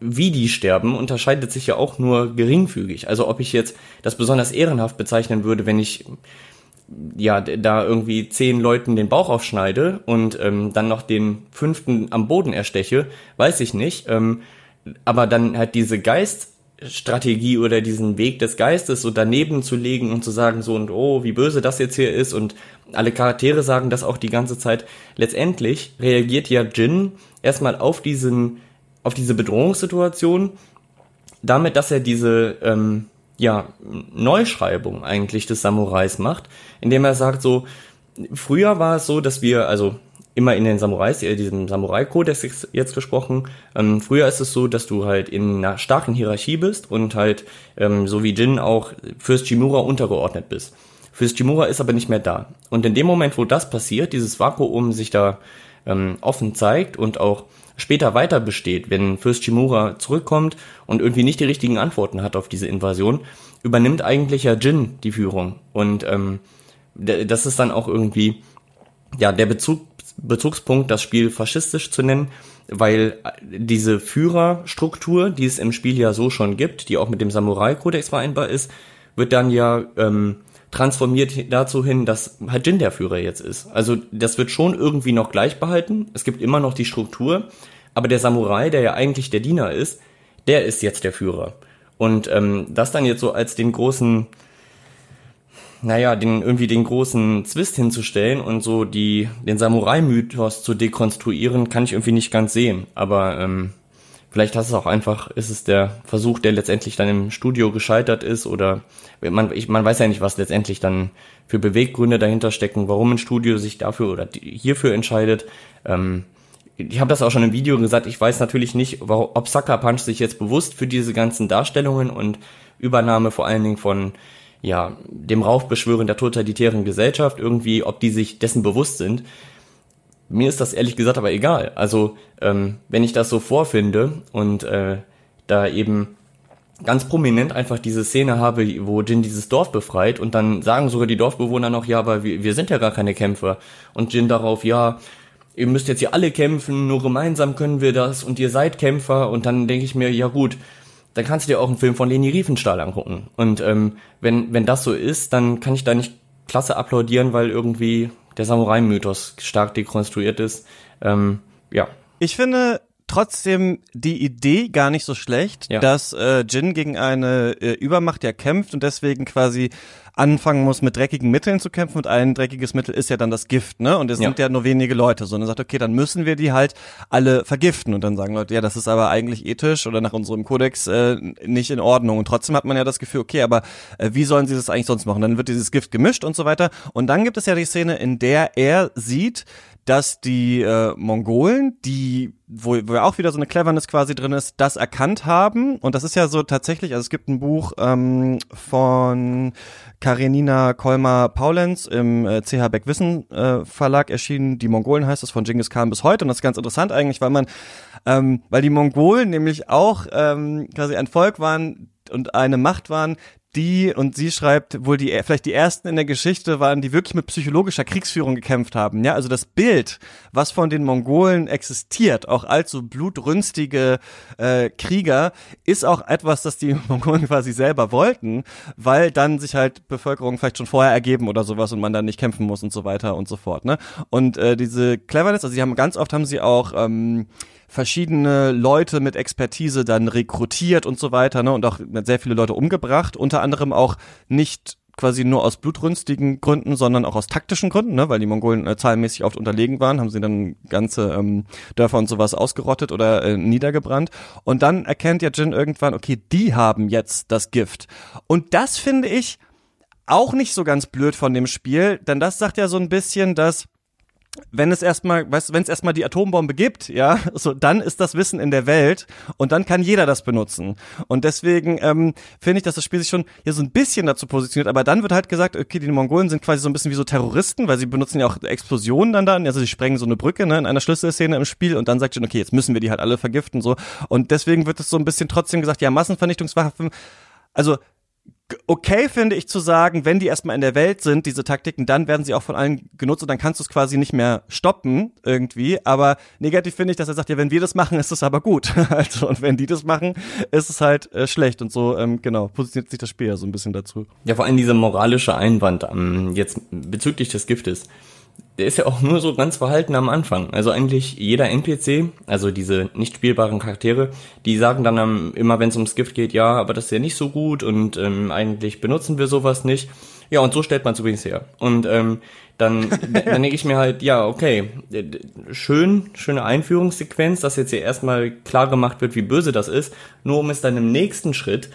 wie die sterben, unterscheidet sich ja auch nur geringfügig. Also ob ich jetzt das besonders ehrenhaft bezeichnen würde, wenn ich ja da irgendwie zehn Leuten den Bauch aufschneide und ähm, dann noch den fünften am Boden ersteche, weiß ich nicht. Ähm, aber dann halt diese Geiststrategie oder diesen Weg des Geistes so daneben zu legen und zu sagen so und oh, wie böse das jetzt hier ist und alle Charaktere sagen das auch die ganze Zeit. Letztendlich reagiert ja Jin erstmal auf diesen, auf diese Bedrohungssituation damit, dass er diese ähm, ja, Neuschreibung eigentlich des Samurais macht, indem er sagt so, früher war es so, dass wir, also immer in den Samurais, äh, diesem Samurai-Kodex jetzt gesprochen, ähm, früher ist es so, dass du halt in einer starken Hierarchie bist und halt, ähm, so wie Jin auch Fürst Shimura untergeordnet bist. Fürst Shimura ist aber nicht mehr da. Und in dem Moment, wo das passiert, dieses Vakuum sich da ähm, offen zeigt und auch später weiter besteht, wenn Fürst Shimura zurückkommt und irgendwie nicht die richtigen Antworten hat auf diese Invasion, übernimmt eigentlich ja Jin die Führung. Und ähm, das ist dann auch irgendwie ja der Bezug, Bezugspunkt, das Spiel faschistisch zu nennen, weil diese Führerstruktur, die es im Spiel ja so schon gibt, die auch mit dem Samurai-Kodex vereinbar ist, wird dann ja ähm, transformiert dazu hin, dass halt Jin der Führer jetzt ist. Also das wird schon irgendwie noch gleich behalten. Es gibt immer noch die Struktur, aber der Samurai, der ja eigentlich der Diener ist, der ist jetzt der Führer. Und ähm, das dann jetzt so als den großen, naja, den irgendwie den großen Zwist hinzustellen und so die den Samurai-Mythos zu dekonstruieren, kann ich irgendwie nicht ganz sehen. Aber ähm, vielleicht hast es auch einfach, ist es der Versuch, der letztendlich dann im Studio gescheitert ist oder man, ich, man weiß ja nicht, was letztendlich dann für Beweggründe dahinter stecken, warum ein Studio sich dafür oder hierfür entscheidet. Ähm, ich habe das auch schon im Video gesagt, ich weiß natürlich nicht, ob Sucker Punch sich jetzt bewusst für diese ganzen Darstellungen und Übernahme vor allen Dingen von ja, dem Raufbeschwören der totalitären Gesellschaft irgendwie, ob die sich dessen bewusst sind. Mir ist das ehrlich gesagt aber egal. Also, ähm, wenn ich das so vorfinde und äh, da eben ganz prominent einfach diese Szene habe, wo Jin dieses Dorf befreit und dann sagen sogar die Dorfbewohner noch, ja, aber wir, wir sind ja gar keine Kämpfer. Und Jin darauf, ja, ihr müsst jetzt hier alle kämpfen, nur gemeinsam können wir das und ihr seid Kämpfer und dann denke ich mir, ja gut, dann kannst du dir auch einen Film von Leni Riefenstahl angucken. Und ähm, wenn, wenn das so ist, dann kann ich da nicht klasse applaudieren, weil irgendwie der Samurai-Mythos stark dekonstruiert ist. Ähm, ja. Ich finde, trotzdem die Idee gar nicht so schlecht, ja. dass äh, Jin gegen eine äh, Übermacht ja kämpft und deswegen quasi anfangen muss, mit dreckigen Mitteln zu kämpfen und ein dreckiges Mittel ist ja dann das Gift, ne? Und es ja. sind ja nur wenige Leute, sondern sagt, okay, dann müssen wir die halt alle vergiften und dann sagen Leute, ja, das ist aber eigentlich ethisch oder nach unserem Kodex äh, nicht in Ordnung und trotzdem hat man ja das Gefühl, okay, aber äh, wie sollen sie das eigentlich sonst machen? Dann wird dieses Gift gemischt und so weiter und dann gibt es ja die Szene, in der er sieht, dass die äh, Mongolen, die, wo, wo ja auch wieder so eine Cleverness quasi drin ist, das erkannt haben. Und das ist ja so tatsächlich, also es gibt ein Buch ähm, von Karenina Kolmar-Paulenz im äh, CH Beck Wissen äh, Verlag erschienen. Die Mongolen heißt es von Genghis Khan bis heute. Und das ist ganz interessant eigentlich, weil man, ähm, weil die Mongolen nämlich auch ähm, quasi ein Volk waren, und eine Macht waren, die, und sie schreibt, wohl die, vielleicht die ersten in der Geschichte waren, die wirklich mit psychologischer Kriegsführung gekämpft haben. Ja, also das Bild, was von den Mongolen existiert, auch als so blutrünstige äh, Krieger, ist auch etwas, das die Mongolen quasi selber wollten, weil dann sich halt Bevölkerung vielleicht schon vorher ergeben oder sowas und man dann nicht kämpfen muss und so weiter und so fort. Ne? Und äh, diese Cleverness, also sie haben ganz oft haben sie auch ähm, verschiedene Leute mit Expertise dann rekrutiert und so weiter, ne, und auch sehr viele Leute umgebracht, unter anderem auch nicht quasi nur aus blutrünstigen Gründen, sondern auch aus taktischen Gründen, ne, weil die Mongolen äh, zahlenmäßig oft unterlegen waren, haben sie dann ganze ähm, Dörfer und sowas ausgerottet oder äh, niedergebrannt. Und dann erkennt ja Jin irgendwann, okay, die haben jetzt das Gift. Und das finde ich auch nicht so ganz blöd von dem Spiel, denn das sagt ja so ein bisschen, dass wenn es erstmal, weißt wenn es erstmal die Atombombe gibt, ja, so dann ist das Wissen in der Welt und dann kann jeder das benutzen. Und deswegen ähm, finde ich, dass das Spiel sich schon hier so ein bisschen dazu positioniert, aber dann wird halt gesagt, okay, die Mongolen sind quasi so ein bisschen wie so Terroristen, weil sie benutzen ja auch Explosionen dann da, also sie sprengen so eine Brücke ne, in einer Schlüsselszene im Spiel und dann sagt schon, okay, jetzt müssen wir die halt alle vergiften so. Und deswegen wird es so ein bisschen trotzdem gesagt, ja, Massenvernichtungswaffen, also okay finde ich zu sagen, wenn die erstmal in der Welt sind, diese Taktiken, dann werden sie auch von allen genutzt und dann kannst du es quasi nicht mehr stoppen irgendwie. Aber negativ finde ich, dass er sagt, ja, wenn wir das machen, ist es aber gut. also und wenn die das machen, ist es halt äh, schlecht und so ähm, genau positioniert sich das Spiel ja so ein bisschen dazu. Ja, vor allem dieser moralische Einwand ähm, jetzt bezüglich des Giftes der ist ja auch nur so ganz verhalten am Anfang. Also eigentlich jeder NPC, also diese nicht spielbaren Charaktere, die sagen dann ähm, immer, wenn es ums Gift geht, ja, aber das ist ja nicht so gut und ähm, eigentlich benutzen wir sowas nicht. Ja, und so stellt man es übrigens her. Und ähm, dann, dann denke ich mir halt, ja, okay, schön, schöne Einführungssequenz, dass jetzt hier erstmal klar gemacht wird, wie böse das ist, nur um es dann im nächsten Schritt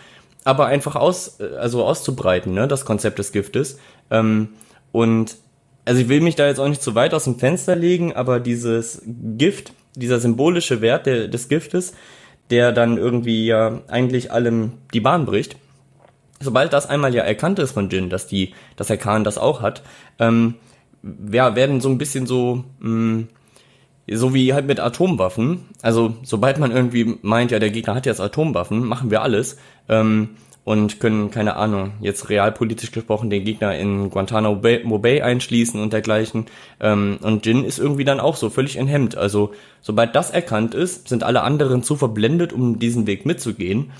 aber einfach aus, äh, also auszubreiten, ne, das Konzept des Giftes. Ähm, und also ich will mich da jetzt auch nicht zu weit aus dem Fenster legen, aber dieses Gift, dieser symbolische Wert der, des Giftes, der dann irgendwie ja eigentlich allem die Bahn bricht, sobald das einmal ja erkannt ist von Jin, dass die, dass Herr Khan das auch hat, ähm, ja, werden so ein bisschen so, mh, so wie halt mit Atomwaffen. Also sobald man irgendwie meint, ja, der Gegner hat jetzt Atomwaffen, machen wir alles. Ähm, und können, keine Ahnung, jetzt realpolitisch gesprochen, den Gegner in Guantanamo Bay, einschließen und dergleichen. Ähm, und Jin ist irgendwie dann auch so völlig enthemmt. Also sobald das erkannt ist, sind alle anderen zu verblendet, um diesen Weg mitzugehen.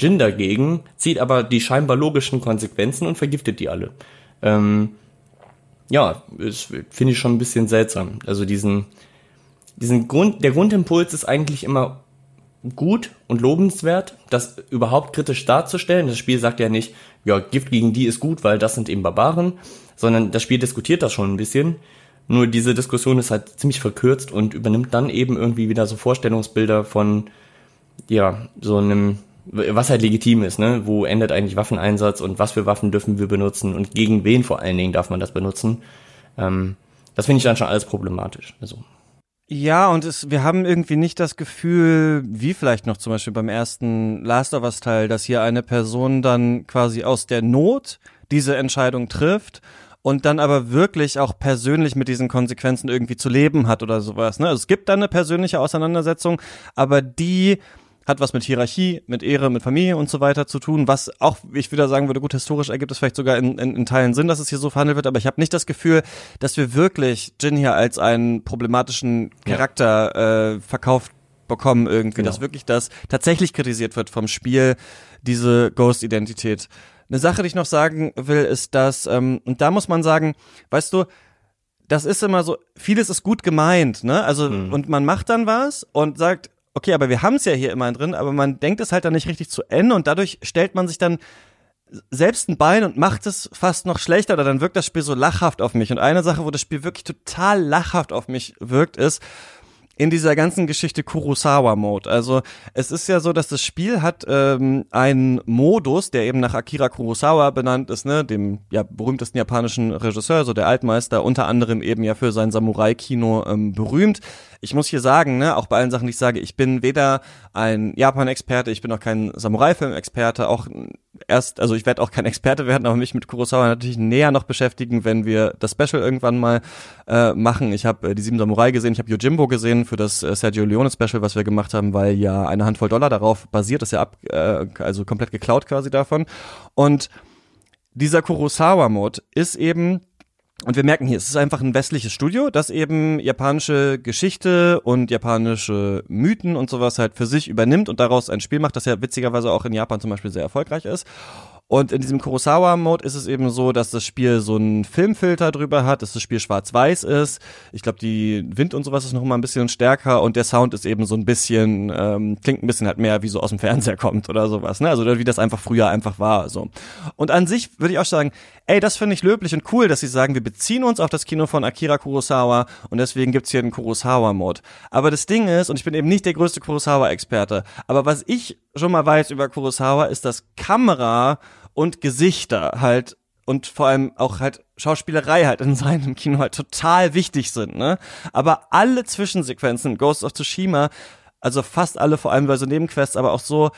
Jin dagegen zieht aber die scheinbar logischen Konsequenzen und vergiftet die alle. Ähm, ja, finde ich schon ein bisschen seltsam. Also diesen, diesen Grund, der Grundimpuls ist eigentlich immer gut und lobenswert, das überhaupt kritisch darzustellen. Das Spiel sagt ja nicht, ja, Gift gegen die ist gut, weil das sind eben Barbaren, sondern das Spiel diskutiert das schon ein bisschen. Nur diese Diskussion ist halt ziemlich verkürzt und übernimmt dann eben irgendwie wieder so Vorstellungsbilder von, ja, so einem, was halt legitim ist, ne? Wo endet eigentlich Waffeneinsatz und was für Waffen dürfen wir benutzen und gegen wen vor allen Dingen darf man das benutzen? Ähm, das finde ich dann schon alles problematisch. Also. Ja, und es, wir haben irgendwie nicht das Gefühl, wie vielleicht noch zum Beispiel beim ersten Last of Us Teil, dass hier eine Person dann quasi aus der Not diese Entscheidung trifft und dann aber wirklich auch persönlich mit diesen Konsequenzen irgendwie zu leben hat oder sowas. Ne? Also es gibt da eine persönliche Auseinandersetzung, aber die hat was mit Hierarchie, mit Ehre, mit Familie und so weiter zu tun, was auch, ich wieder sagen würde, gut, historisch ergibt es vielleicht sogar in, in, in Teilen Sinn, dass es hier so verhandelt wird, aber ich habe nicht das Gefühl, dass wir wirklich Jin hier als einen problematischen Charakter ja. äh, verkauft bekommen irgendwie, genau. dass wirklich das tatsächlich kritisiert wird vom Spiel, diese Ghost-Identität. Eine Sache, die ich noch sagen will, ist, dass, ähm, und da muss man sagen, weißt du, das ist immer so, vieles ist gut gemeint, ne? Also, mhm. und man macht dann was und sagt, okay, aber wir haben es ja hier immerhin drin, aber man denkt es halt dann nicht richtig zu Ende und dadurch stellt man sich dann selbst ein Bein und macht es fast noch schlechter oder dann wirkt das Spiel so lachhaft auf mich. Und eine Sache, wo das Spiel wirklich total lachhaft auf mich wirkt, ist, in dieser ganzen Geschichte Kurosawa-Mode. Also es ist ja so, dass das Spiel hat ähm, einen Modus, der eben nach Akira Kurosawa benannt ist, ne, dem ja berühmtesten japanischen Regisseur, so der Altmeister, unter anderem eben ja für sein Samurai-Kino ähm, berühmt. Ich muss hier sagen, ne, auch bei allen Sachen, die ich sage, ich bin weder ein Japan-Experte, ich bin auch kein Samurai-Film-Experte, auch erst, also ich werde auch kein Experte werden, aber mich mit Kurosawa natürlich näher noch beschäftigen, wenn wir das Special irgendwann mal äh, machen. Ich habe äh, die Sieben Samurai gesehen, ich habe Yojimbo gesehen für das äh, Sergio Leone Special, was wir gemacht haben, weil ja eine Handvoll Dollar darauf basiert, ist ja ab, äh, also komplett geklaut quasi davon. Und dieser Kurosawa-Mode ist eben und wir merken hier, es ist einfach ein westliches Studio, das eben japanische Geschichte und japanische Mythen und sowas halt für sich übernimmt und daraus ein Spiel macht, das ja witzigerweise auch in Japan zum Beispiel sehr erfolgreich ist. Und in diesem Kurosawa-Mode ist es eben so, dass das Spiel so einen Filmfilter drüber hat, dass das Spiel schwarz-weiß ist. Ich glaube, die Wind und sowas ist noch mal ein bisschen stärker und der Sound ist eben so ein bisschen, ähm, klingt ein bisschen halt mehr wie so aus dem Fernseher kommt oder sowas, ne? Also wie das einfach früher einfach war, so. Und an sich würde ich auch sagen, ey, das finde ich löblich und cool, dass sie sagen, wir beziehen uns auf das Kino von Akira Kurosawa und deswegen gibt's hier einen Kurosawa-Mode. Aber das Ding ist, und ich bin eben nicht der größte Kurosawa-Experte, aber was ich schon mal weiß über Kurosawa, ist, dass Kamera und Gesichter halt und vor allem auch halt Schauspielerei halt in seinem Kino halt total wichtig sind, ne? Aber alle Zwischensequenzen, Ghost of Tsushima, also fast alle, vor allem bei so Nebenquests, aber auch so,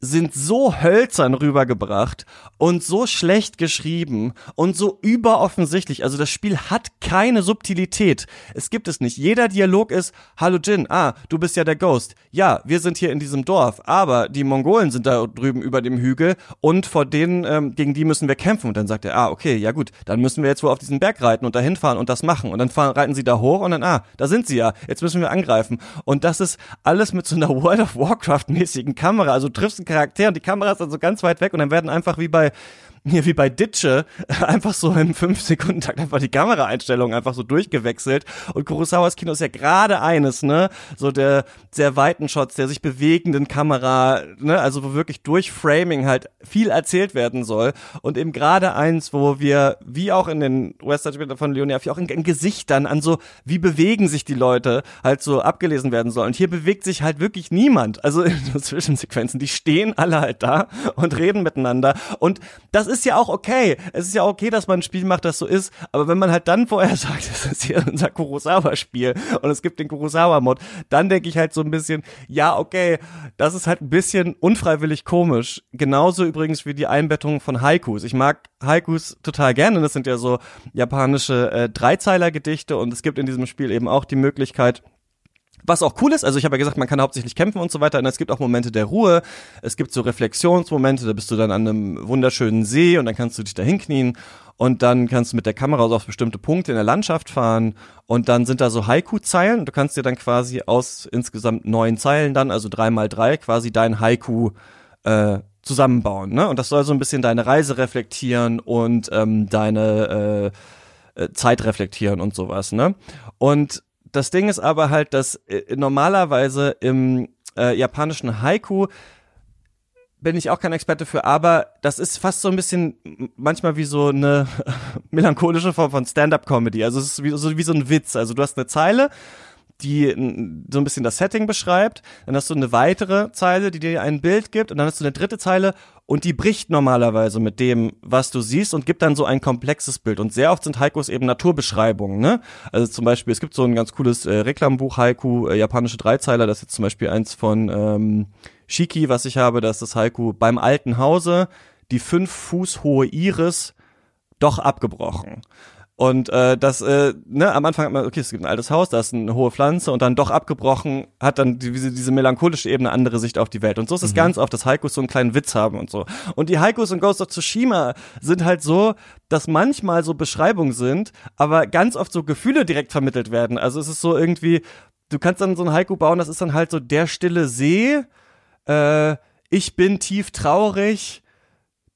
sind so hölzern rübergebracht und so schlecht geschrieben und so überoffensichtlich. Also das Spiel hat keine Subtilität. Es gibt es nicht. Jeder Dialog ist, hallo Jin, ah, du bist ja der Ghost. Ja, wir sind hier in diesem Dorf, aber die Mongolen sind da drüben über dem Hügel und vor denen, ähm, gegen die müssen wir kämpfen. Und dann sagt er, ah, okay, ja gut, dann müssen wir jetzt wohl auf diesen Berg reiten und dahin fahren und das machen. Und dann fahren, reiten sie da hoch und dann, ah, da sind sie ja, jetzt müssen wir angreifen. Und das ist alles mit so einer World of Warcraft-mäßigen Kamera. Also triffst Charakter und die Kamera ist dann so ganz weit weg und dann werden einfach wie bei hier wie bei Ditsche einfach so im 5 Sekunden Takt einfach die Kameraeinstellungen einfach so durchgewechselt. Und Kurosawas Kino ist ja gerade eines, ne, so der sehr weiten Shots, der sich bewegenden Kamera, ne, also wo wirklich durch Framing halt viel erzählt werden soll. Und eben gerade eins, wo wir wie auch in den Western von Leonia auch in, in Gesichtern an so wie bewegen sich die Leute halt so abgelesen werden soll und hier bewegt sich halt wirklich niemand, also in so Zwischensequenzen, die stehen alle halt da und reden miteinander. Und das ist ist ja auch okay. Es ist ja okay, dass man ein Spiel macht, das so ist. Aber wenn man halt dann vorher sagt, es ist hier unser Kurosawa-Spiel und es gibt den Kurosawa-Mod, dann denke ich halt so ein bisschen, ja, okay, das ist halt ein bisschen unfreiwillig komisch. Genauso übrigens wie die Einbettung von Haikus. Ich mag Haikus total gerne. Das sind ja so japanische äh, Dreizeiler-Gedichte und es gibt in diesem Spiel eben auch die Möglichkeit, Was auch cool ist, also ich habe ja gesagt, man kann hauptsächlich kämpfen und so weiter. Und es gibt auch Momente der Ruhe. Es gibt so Reflexionsmomente, da bist du dann an einem wunderschönen See und dann kannst du dich da hinknien und dann kannst du mit der Kamera so auf bestimmte Punkte in der Landschaft fahren und dann sind da so Haiku-Zeilen du kannst dir dann quasi aus insgesamt neun Zeilen dann, also drei mal drei, quasi dein Haiku äh, zusammenbauen. Ne? Und das soll so ein bisschen deine Reise reflektieren und ähm, deine äh, äh, Zeit reflektieren und sowas. Ne? Und das Ding ist aber halt, dass äh, normalerweise im äh, japanischen Haiku bin ich auch kein Experte für, aber das ist fast so ein bisschen manchmal wie so eine melancholische Form von Stand-up-Comedy. Also es ist wie so, wie so ein Witz. Also du hast eine Zeile die so ein bisschen das Setting beschreibt. Dann hast du eine weitere Zeile, die dir ein Bild gibt. Und dann hast du eine dritte Zeile und die bricht normalerweise mit dem, was du siehst und gibt dann so ein komplexes Bild. Und sehr oft sind Haikus eben Naturbeschreibungen. Ne? Also zum Beispiel, es gibt so ein ganz cooles äh, Reklambuch Haiku, äh, japanische Dreizeiler. Das ist jetzt zum Beispiel eins von ähm, Shiki, was ich habe. Das ist das Haiku beim alten Hause. Die fünf Fuß hohe Iris doch abgebrochen. Und äh, das, äh, ne, am Anfang hat man, okay, es gibt ein altes Haus, da ist eine hohe Pflanze und dann doch abgebrochen, hat dann diese, diese melancholische Ebene andere Sicht auf die Welt. Und so ist es mhm. ganz oft, dass Haikus so einen kleinen Witz haben und so. Und die Haikus in Ghost of Tsushima sind halt so, dass manchmal so Beschreibungen sind, aber ganz oft so Gefühle direkt vermittelt werden. Also es ist so irgendwie, du kannst dann so ein Haiku bauen, das ist dann halt so der stille See, äh, ich bin tief traurig,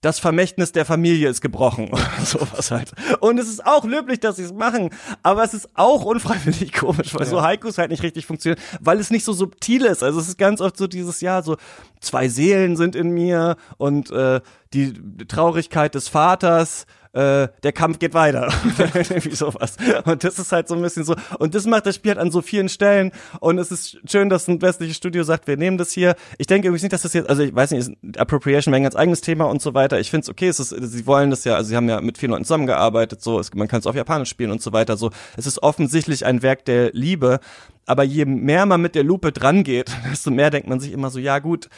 das Vermächtnis der Familie ist gebrochen sowas halt. Und es ist auch löblich, dass sie es machen, aber es ist auch unfreiwillig komisch, weil ja. so Haikus halt nicht richtig funktionieren, weil es nicht so subtil ist. Also es ist ganz oft so dieses Jahr so zwei Seelen sind in mir und äh, die Traurigkeit des Vaters äh, der Kampf geht weiter. Irgendwie sowas. Und das ist halt so ein bisschen so. Und das macht das Spiel halt an so vielen Stellen. Und es ist schön, dass ein westliches Studio sagt, wir nehmen das hier. Ich denke übrigens nicht, dass das jetzt, also ich weiß nicht, Appropriation wäre ein ganz eigenes Thema und so weiter. Ich finde es okay, ist, sie wollen das ja, also sie haben ja mit vielen Leuten zusammengearbeitet, so, es, man kann es auf Japanisch spielen und so weiter. So, es ist offensichtlich ein Werk der Liebe. Aber je mehr man mit der Lupe dran geht, desto mehr denkt man sich immer so, ja gut,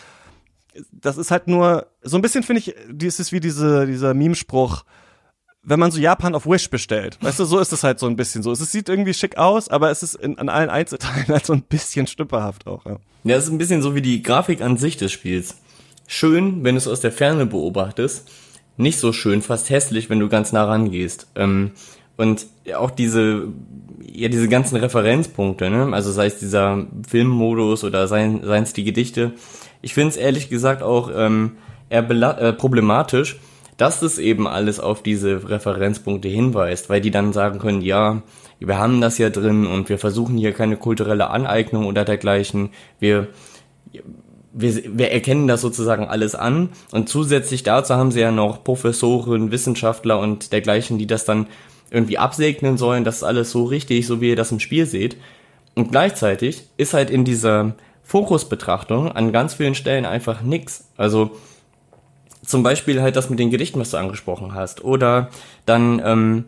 das ist halt nur, so ein bisschen finde ich, das ist wie diese, dieser Meme-Spruch, wenn man so Japan auf Wish bestellt. Weißt du, so ist es halt so ein bisschen so. Es sieht irgendwie schick aus, aber es ist in, an allen Einzelteilen halt so ein bisschen stümperhaft auch. Ja. ja, es ist ein bisschen so wie die Grafik an sich des Spiels. Schön, wenn du es aus der Ferne beobachtest. Nicht so schön, fast hässlich, wenn du ganz nah rangehst. Ähm, und auch diese, ja, diese ganzen Referenzpunkte, ne? Also sei es dieser Filmmodus oder seien, seien es die Gedichte. Ich finde es ehrlich gesagt auch ähm, eher äh, problematisch, dass es eben alles auf diese Referenzpunkte hinweist, weil die dann sagen können, ja, wir haben das ja drin und wir versuchen hier keine kulturelle Aneignung oder dergleichen. Wir, wir, wir erkennen das sozusagen alles an und zusätzlich dazu haben sie ja noch Professoren, Wissenschaftler und dergleichen, die das dann irgendwie absegnen sollen, das ist alles so richtig, so wie ihr das im Spiel seht. Und gleichzeitig ist halt in dieser Fokusbetrachtung an ganz vielen Stellen einfach nix. Also zum Beispiel halt das mit den Gedichten, was du angesprochen hast. Oder dann ähm,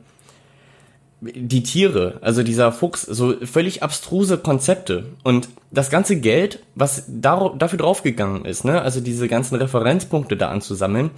die Tiere, also dieser Fuchs, so völlig abstruse Konzepte. Und das ganze Geld, was dafür draufgegangen ist, ne, also diese ganzen Referenzpunkte da anzusammeln,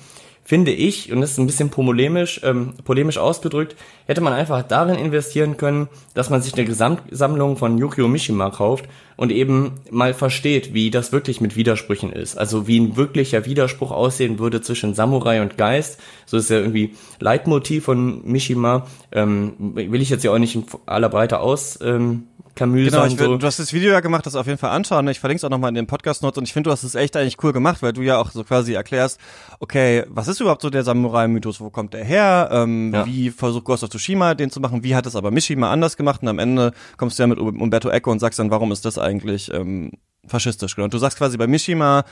finde ich, und das ist ein bisschen polemisch, ähm, polemisch ausgedrückt, hätte man einfach darin investieren können, dass man sich eine Gesamtsammlung von Yukio Mishima kauft und eben mal versteht, wie das wirklich mit Widersprüchen ist. Also wie ein wirklicher Widerspruch aussehen würde zwischen Samurai und Geist. So ist ja irgendwie Leitmotiv von Mishima. Ähm, will ich jetzt ja auch nicht in aller Breite aus ähm, Camus genau, ich will, so. du hast das Video ja gemacht, das auf jeden Fall anschauen. Ich verlinke es auch nochmal in den Podcast-Notes und ich finde, du hast es echt eigentlich cool gemacht, weil du ja auch so quasi erklärst, okay, was ist überhaupt so der Samurai-Mythos, wo kommt der her, ähm, ja. wie versucht Ghost of Tsushima den zu machen, wie hat es aber Mishima anders gemacht und am Ende kommst du ja mit Umberto Eco und sagst dann, warum ist das eigentlich ähm, faschistisch? Und du sagst quasi, bei Mishima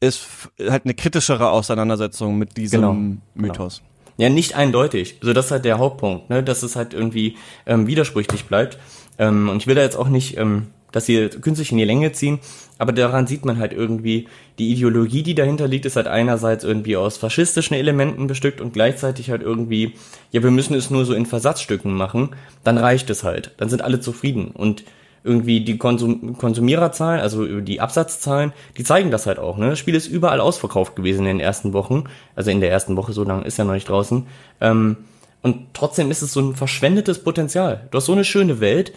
ist halt eine kritischere Auseinandersetzung mit diesem genau, genau. Mythos. Genau. Ja, nicht eindeutig. Also das ist halt der Hauptpunkt, ne? dass es halt irgendwie ähm, widersprüchlich bleibt. Ähm, und ich will da jetzt auch nicht ähm, das hier künstlich in die Länge ziehen, aber daran sieht man halt irgendwie, die Ideologie, die dahinter liegt, ist halt einerseits irgendwie aus faschistischen Elementen bestückt und gleichzeitig halt irgendwie, ja, wir müssen es nur so in Versatzstücken machen, dann reicht es halt, dann sind alle zufrieden und irgendwie die Konsum Konsumiererzahlen, also die Absatzzahlen, die zeigen das halt auch. Ne? Das Spiel ist überall ausverkauft gewesen in den ersten Wochen, also in der ersten Woche, so lange ist ja noch nicht draußen. Ähm, und trotzdem ist es so ein verschwendetes Potenzial. Du hast so eine schöne Welt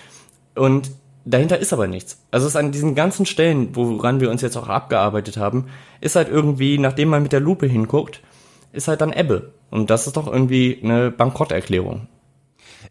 und dahinter ist aber nichts. Also es ist an diesen ganzen Stellen, woran wir uns jetzt auch abgearbeitet haben, ist halt irgendwie, nachdem man mit der Lupe hinguckt, ist halt dann Ebbe. Und das ist doch irgendwie eine Bankrotterklärung.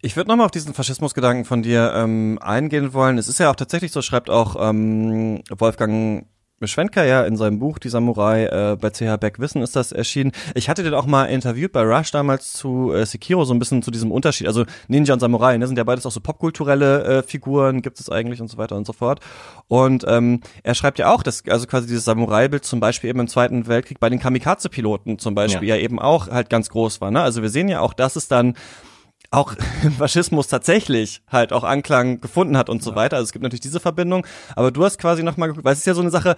Ich würde nochmal auf diesen Faschismusgedanken von dir ähm, eingehen wollen. Es ist ja auch tatsächlich so, schreibt auch ähm, Wolfgang Schwenker ja in seinem Buch Die Samurai äh, bei CH Beck Wissen ist das erschienen. Ich hatte den auch mal interviewt bei Rush damals zu äh, Sekiro so ein bisschen zu diesem Unterschied. Also Ninja und Samurai, ne, sind ja beides auch so popkulturelle äh, Figuren, gibt es eigentlich und so weiter und so fort. Und ähm, er schreibt ja auch, dass also quasi dieses Samurai-Bild zum Beispiel eben im Zweiten Weltkrieg bei den Kamikaze-Piloten zum Beispiel ja. ja eben auch halt ganz groß war. Ne? Also wir sehen ja auch, dass es dann auch im Faschismus tatsächlich halt auch Anklang gefunden hat und so weiter. Also es gibt natürlich diese Verbindung, aber du hast quasi nochmal geguckt, weil es ist ja so eine Sache,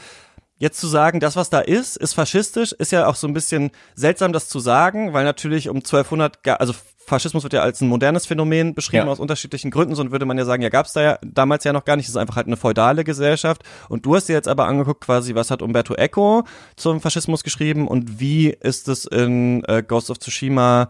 jetzt zu sagen, das, was da ist, ist faschistisch, ist ja auch so ein bisschen seltsam, das zu sagen, weil natürlich um 1200, also Faschismus wird ja als ein modernes Phänomen beschrieben ja. aus unterschiedlichen Gründen, sonst würde man ja sagen, ja, gab es da ja damals ja noch gar nicht, es ist einfach halt eine feudale Gesellschaft. Und du hast dir jetzt aber angeguckt, quasi, was hat Umberto Eco zum Faschismus geschrieben und wie ist es in äh, Ghost of Tsushima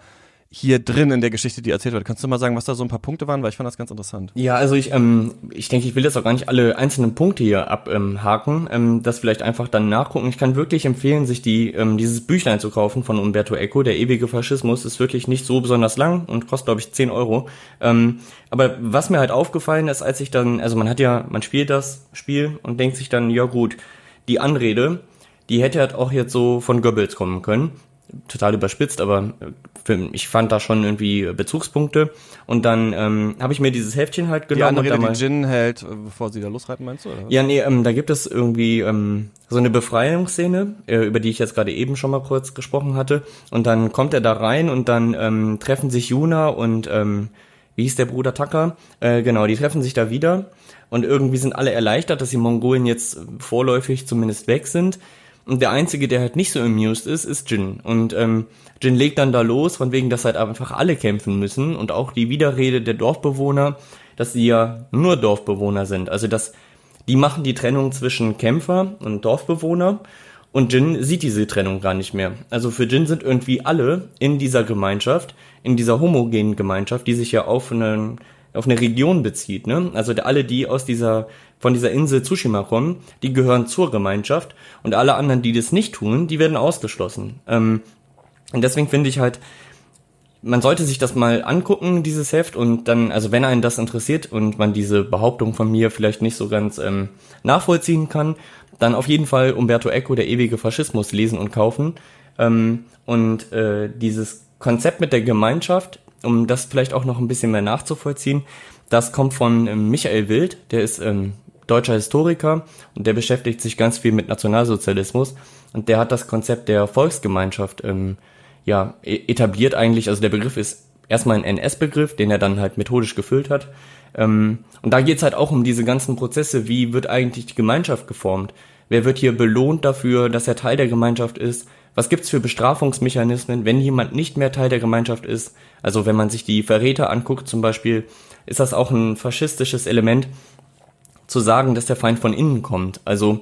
hier drin in der Geschichte, die erzählt wird. Kannst du mal sagen, was da so ein paar Punkte waren, weil ich fand das ganz interessant. Ja, also ich, ähm, ich denke, ich will jetzt auch gar nicht alle einzelnen Punkte hier abhaken, ähm, ähm, das vielleicht einfach dann nachgucken. Ich kann wirklich empfehlen, sich die ähm, dieses Büchlein zu kaufen von Umberto Eco, der ewige Faschismus, ist wirklich nicht so besonders lang und kostet glaube ich 10 Euro. Ähm, aber was mir halt aufgefallen ist, als ich dann, also man hat ja, man spielt das Spiel und denkt sich dann, ja gut, die Anrede, die hätte halt auch jetzt so von Goebbels kommen können total überspitzt, aber äh, ich fand da schon irgendwie Bezugspunkte. Und dann ähm, habe ich mir dieses Heftchen halt genommen. Die andere, die Gin hält, äh, bevor sie da losreiten, meinst du? Oder? Ja, nee, ähm, da gibt es irgendwie ähm, so eine Befreiungsszene, äh, über die ich jetzt gerade eben schon mal kurz gesprochen hatte. Und dann kommt er da rein und dann ähm, treffen sich Juna und ähm, wie hieß der Bruder Tucker? Äh, genau, die treffen sich da wieder. Und irgendwie sind alle erleichtert, dass die Mongolen jetzt vorläufig zumindest weg sind. Und der Einzige, der halt nicht so amused ist, ist Jin. Und ähm, Jin legt dann da los, von wegen, dass halt einfach alle kämpfen müssen und auch die Widerrede der Dorfbewohner, dass sie ja nur Dorfbewohner sind. Also dass die machen die Trennung zwischen Kämpfer und Dorfbewohner und Jin sieht diese Trennung gar nicht mehr. Also für Jin sind irgendwie alle in dieser Gemeinschaft, in dieser homogenen Gemeinschaft, die sich ja auf einen auf eine Region bezieht, ne? Also alle, die aus dieser von dieser Insel Tsushima kommen, die gehören zur Gemeinschaft und alle anderen, die das nicht tun, die werden ausgeschlossen. Ähm, und deswegen finde ich halt, man sollte sich das mal angucken, dieses Heft, und dann, also wenn einen das interessiert und man diese Behauptung von mir vielleicht nicht so ganz ähm, nachvollziehen kann, dann auf jeden Fall Umberto Eco, der ewige Faschismus, lesen und kaufen. Ähm, und äh, dieses Konzept mit der Gemeinschaft, um das vielleicht auch noch ein bisschen mehr nachzuvollziehen, das kommt von ähm, Michael Wild, der ist ähm, deutscher Historiker und der beschäftigt sich ganz viel mit Nationalsozialismus und der hat das Konzept der Volksgemeinschaft ähm, ja e-, etabliert eigentlich. Also der Begriff ist erstmal ein NS-Begriff, den er dann halt methodisch gefüllt hat. Ähm, und da geht's halt auch um diese ganzen Prozesse, wie wird eigentlich die Gemeinschaft geformt? Wer wird hier belohnt dafür, dass er Teil der Gemeinschaft ist? Was gibt's für Bestrafungsmechanismen, wenn jemand nicht mehr Teil der Gemeinschaft ist? Also wenn man sich die Verräter anguckt zum Beispiel, ist das auch ein faschistisches Element, zu sagen, dass der Feind von innen kommt. Also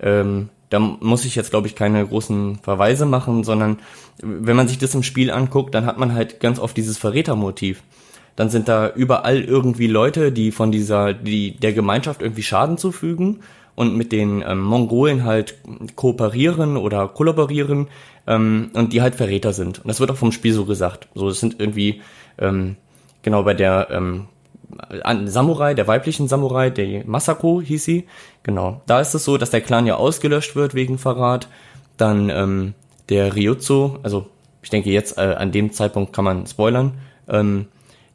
ähm, da muss ich jetzt, glaube ich, keine großen Verweise machen, sondern wenn man sich das im Spiel anguckt, dann hat man halt ganz oft dieses Verrätermotiv. Dann sind da überall irgendwie Leute, die von dieser, die der Gemeinschaft irgendwie Schaden zufügen und mit den ähm, Mongolen halt kooperieren oder kollaborieren ähm, und die halt Verräter sind. Und das wird auch vom Spiel so gesagt. So, es sind irgendwie ähm, genau bei der ähm, Samurai, der weiblichen Samurai, der Masako hieß sie. Genau. Da ist es so, dass der Clan ja ausgelöscht wird wegen Verrat. Dann ähm, der Ryuzo, also ich denke jetzt äh, an dem Zeitpunkt kann man spoilern. Ähm,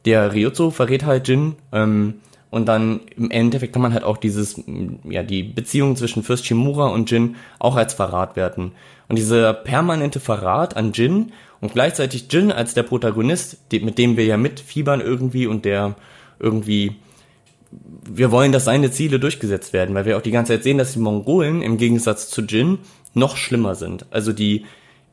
der Ryuzo verrät halt Jin. Ähm, und dann im Endeffekt kann man halt auch dieses, ja, die Beziehung zwischen Fürst Shimura und Jin auch als Verrat werten. Und dieser permanente Verrat an Jin und gleichzeitig Jin als der Protagonist, mit dem wir ja mitfiebern irgendwie und der irgendwie, wir wollen, dass seine Ziele durchgesetzt werden, weil wir auch die ganze Zeit sehen, dass die Mongolen im Gegensatz zu Jin noch schlimmer sind. Also die,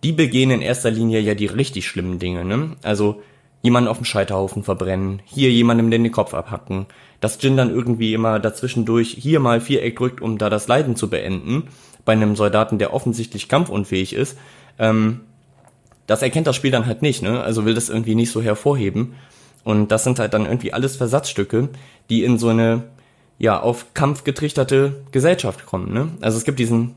die begehen in erster Linie ja die richtig schlimmen Dinge, ne? Also jemanden auf dem Scheiterhaufen verbrennen, hier jemandem den Kopf abhacken, dass Jin dann irgendwie immer dazwischendurch hier mal Viereck drückt, um da das Leiden zu beenden, bei einem Soldaten, der offensichtlich kampfunfähig ist, ähm, das erkennt das Spiel dann halt nicht, ne? Also will das irgendwie nicht so hervorheben. Und das sind halt dann irgendwie alles Versatzstücke, die in so eine, ja auf Kampf getrichterte Gesellschaft kommen. Ne? Also es gibt diesen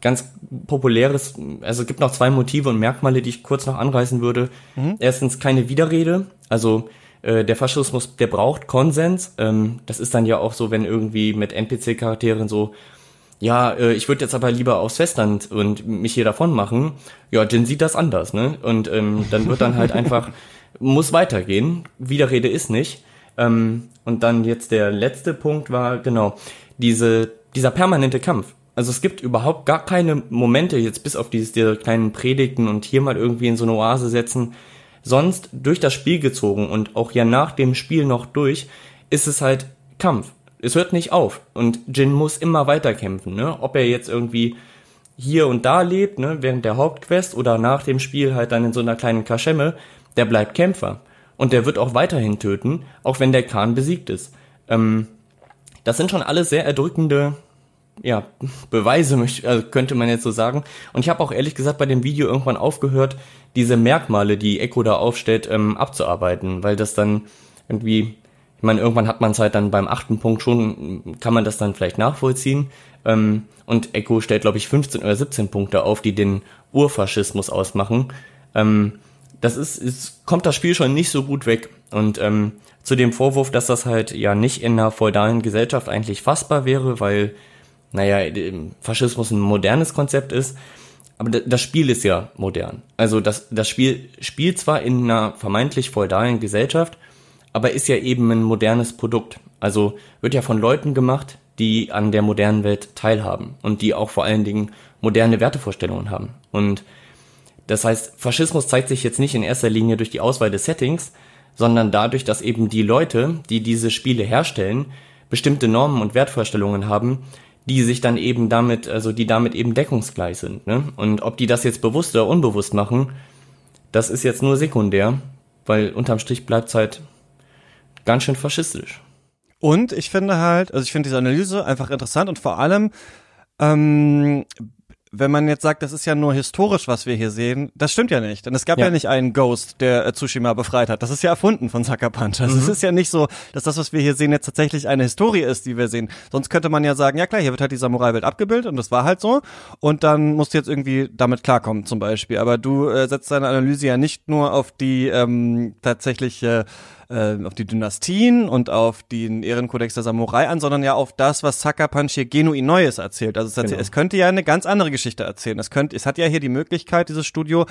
ganz populäres, also es gibt noch zwei Motive und Merkmale, die ich kurz noch anreißen würde. Mhm. Erstens keine Widerrede, also äh, der Faschismus, der braucht Konsens. Ähm, das ist dann ja auch so, wenn irgendwie mit NPC-Charakteren so, ja, äh, ich würde jetzt aber lieber aufs Festland und mich hier davon machen. Ja, Jin sieht das anders, ne? Und ähm, dann wird dann halt einfach, muss weitergehen. Widerrede ist nicht. Ähm, und dann jetzt der letzte Punkt war, genau, diese, dieser permanente Kampf. Also es gibt überhaupt gar keine Momente, jetzt bis auf diese, diese kleinen Predigten und hier mal irgendwie in so eine Oase setzen, sonst durch das Spiel gezogen und auch ja nach dem Spiel noch durch, ist es halt Kampf. Es hört nicht auf und Jin muss immer weiter kämpfen, ne? Ob er jetzt irgendwie hier und da lebt, ne, während der Hauptquest oder nach dem Spiel halt dann in so einer kleinen Kaschemme, der bleibt Kämpfer. Und der wird auch weiterhin töten, auch wenn der Khan besiegt ist. Ähm, das sind schon alles sehr erdrückende ja, Beweise, also könnte man jetzt so sagen. Und ich habe auch ehrlich gesagt bei dem Video irgendwann aufgehört, diese Merkmale, die Echo da aufstellt, ähm, abzuarbeiten, weil das dann irgendwie, ich meine, irgendwann hat man es halt dann beim achten Punkt schon, kann man das dann vielleicht nachvollziehen. Ähm, und Echo stellt, glaube ich, 15 oder 17 Punkte auf, die den Urfaschismus ausmachen. Ähm, das ist, ist, kommt das Spiel schon nicht so gut weg. Und ähm, zu dem Vorwurf, dass das halt ja nicht in einer feudalen Gesellschaft eigentlich fassbar wäre, weil naja, Faschismus ein modernes Konzept ist, aber das Spiel ist ja modern. Also das, das Spiel spielt zwar in einer vermeintlich feudalen Gesellschaft, aber ist ja eben ein modernes Produkt. Also wird ja von Leuten gemacht, die an der modernen Welt teilhaben und die auch vor allen Dingen moderne Wertevorstellungen haben. Und das heißt, Faschismus zeigt sich jetzt nicht in erster Linie durch die Auswahl des Settings, sondern dadurch, dass eben die Leute, die diese Spiele herstellen, bestimmte Normen und Wertvorstellungen haben, die sich dann eben damit, also die damit eben deckungsgleich sind. Ne? Und ob die das jetzt bewusst oder unbewusst machen, das ist jetzt nur sekundär, weil unterm Strich bleibt halt ganz schön faschistisch. Und ich finde halt, also ich finde diese Analyse einfach interessant und vor allem ähm, wenn man jetzt sagt, das ist ja nur historisch, was wir hier sehen, das stimmt ja nicht. Denn es gab ja, ja nicht einen Ghost, der äh, Tsushima befreit hat. Das ist ja erfunden von Sucker Punch. Also mhm. es ist ja nicht so, dass das, was wir hier sehen, jetzt tatsächlich eine Historie ist, die wir sehen. Sonst könnte man ja sagen, ja klar, hier wird halt die Samurai-Welt abgebildet und das war halt so. Und dann musst du jetzt irgendwie damit klarkommen zum Beispiel. Aber du äh, setzt deine Analyse ja nicht nur auf die ähm, tatsächliche äh, äh, auf die Dynastien und auf den Ehrenkodex der Samurai an, sondern ja auf das, was Sucker Punch hier genuin Neues erzählt. Also es, erzählt, genau. es könnte ja eine ganz andere Geschichte erzählen. Es könnte, es hat ja hier die Möglichkeit, dieses Studio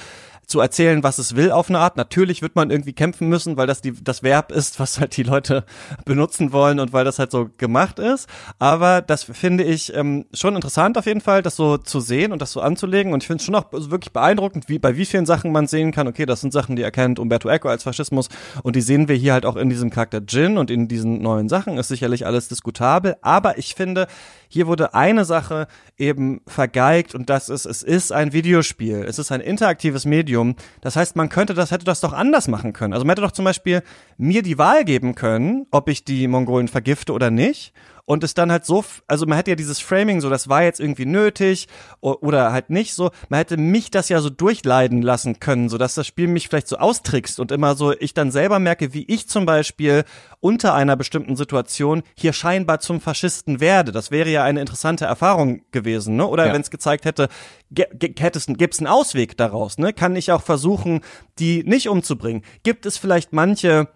zu erzählen, was es will auf eine Art. Natürlich wird man irgendwie kämpfen müssen, weil das die, das Verb ist, was halt die Leute benutzen wollen und weil das halt so gemacht ist. Aber das finde ich ähm, schon interessant auf jeden Fall, das so zu sehen und das so anzulegen. Und ich finde es schon auch wirklich beeindruckend, wie bei wie vielen Sachen man sehen kann, okay, das sind Sachen, die erkennt Umberto Eco als Faschismus und die sehen wir hier halt auch in diesem Charakter Jin und in diesen neuen Sachen. Ist sicherlich alles diskutabel, aber ich finde, hier wurde eine Sache eben vergeigt und das ist, es ist ein Videospiel. Es ist ein interaktives Medium. Das heißt, man könnte das, hätte das doch anders machen können. Also man hätte doch zum Beispiel mir die Wahl geben können, ob ich die Mongolen vergifte oder nicht und es dann halt so, also man hätte ja dieses Framing so, das war jetzt irgendwie nötig oder halt nicht so, man hätte mich das ja so durchleiden lassen können, so dass das Spiel mich vielleicht so austrickst und immer so ich dann selber merke, wie ich zum Beispiel unter einer bestimmten Situation hier scheinbar zum Faschisten werde. Das wäre ja eine interessante Erfahrung gewesen, ne? Oder ja. wenn es gezeigt hätte, hätte es, gäbe es einen Ausweg daraus, ne? Kann ich auch versuchen, die nicht umzubringen? Gibt es vielleicht manche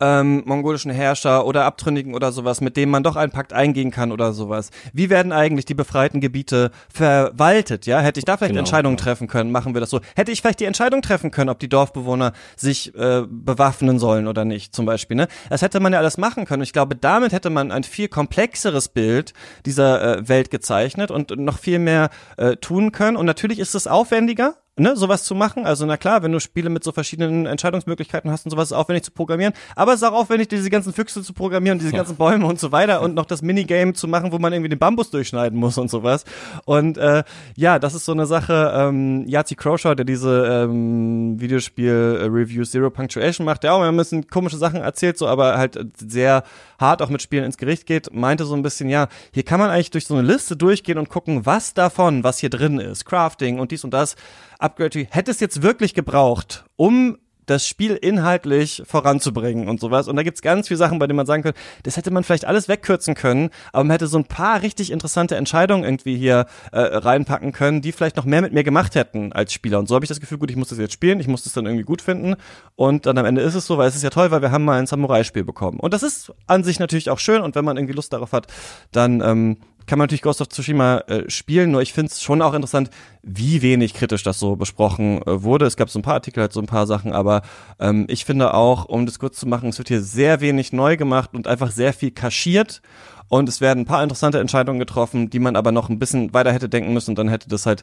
ähm, mongolischen Herrscher oder Abtrünnigen oder sowas, mit denen man doch einen Pakt eingehen kann oder sowas. Wie werden eigentlich die befreiten Gebiete verwaltet? Ja, hätte ich da vielleicht genau, Entscheidungen treffen können, machen wir das so. Hätte ich vielleicht die Entscheidung treffen können, ob die Dorfbewohner sich äh, bewaffnen sollen oder nicht, zum Beispiel. Ne? Das hätte man ja alles machen können. Ich glaube, damit hätte man ein viel komplexeres Bild dieser äh, Welt gezeichnet und noch viel mehr äh, tun können. Und natürlich ist es aufwendiger, ne, sowas zu machen. Also na klar, wenn du Spiele mit so verschiedenen Entscheidungsmöglichkeiten hast und sowas, ist aufwendig zu programmieren. Aber es ist auch aufwendig, diese ganzen Füchse zu programmieren, diese ganzen Bäume und so weiter und noch das Minigame zu machen, wo man irgendwie den Bambus durchschneiden muss und sowas. Und äh, ja, das ist so eine Sache. Ähm, Yazi Crowshaw, der diese ähm, Videospiel-Review Zero Punctuation macht, der auch ein bisschen komische Sachen erzählt, so aber halt sehr hart auch mit Spielen ins Gericht geht, meinte so ein bisschen, ja, hier kann man eigentlich durch so eine Liste durchgehen und gucken, was davon, was hier drin ist, Crafting und dies und das, Upgrade Tree, hätte es jetzt wirklich gebraucht, um das Spiel inhaltlich voranzubringen und sowas. Und da gibt's ganz viele Sachen, bei denen man sagen könnte, das hätte man vielleicht alles wegkürzen können, aber man hätte so ein paar richtig interessante Entscheidungen irgendwie hier äh, reinpacken können, die vielleicht noch mehr mit mir gemacht hätten als Spieler. Und so habe ich das Gefühl, gut, ich muss das jetzt spielen, ich muss das dann irgendwie gut finden. Und dann am Ende ist es so, weil es ist ja toll, weil wir haben mal ein Samurai-Spiel bekommen. Und das ist an sich natürlich auch schön und wenn man irgendwie Lust darauf hat, dann ähm, kann man natürlich Ghost of Tsushima äh, spielen, nur ich finde es schon auch interessant, wie wenig kritisch das so besprochen äh, wurde. Es gab so ein paar Artikel, halt so ein paar Sachen, aber ähm, ich finde auch, um das kurz zu machen, es wird hier sehr wenig neu gemacht und einfach sehr viel kaschiert. Und es werden ein paar interessante Entscheidungen getroffen, die man aber noch ein bisschen weiter hätte denken müssen und dann hätte das halt,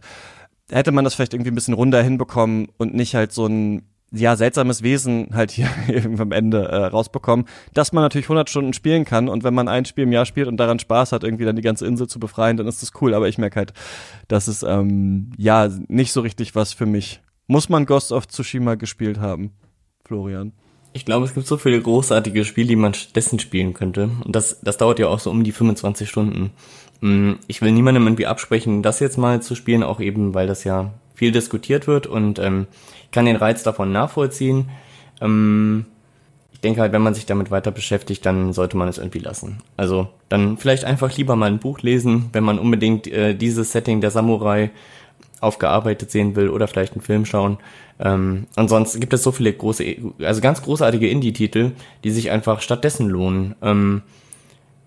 hätte man das vielleicht irgendwie ein bisschen runder hinbekommen und nicht halt so ein ja, seltsames Wesen halt hier am Ende äh, rausbekommen, dass man natürlich 100 Stunden spielen kann und wenn man ein Spiel im Jahr spielt und daran Spaß hat, irgendwie dann die ganze Insel zu befreien, dann ist das cool, aber ich merke halt, dass es ähm, ja nicht so richtig was für mich. Muss man Ghost of Tsushima gespielt haben, Florian? Ich glaube, es gibt so viele großartige Spiele, die man stattdessen spielen könnte. Und das, das dauert ja auch so um die 25 Stunden. Mm, ich will niemandem irgendwie absprechen, das jetzt mal zu spielen, auch eben, weil das ja viel diskutiert wird und ähm, ich kann den Reiz davon nachvollziehen. Ähm, ich denke halt, wenn man sich damit weiter beschäftigt, dann sollte man es irgendwie lassen. Also dann vielleicht einfach lieber mal ein Buch lesen, wenn man unbedingt äh, dieses Setting der Samurai aufgearbeitet sehen will oder vielleicht einen Film schauen. Ähm, ansonsten gibt es so viele große, also ganz großartige Indie-Titel, die sich einfach stattdessen lohnen. Ähm,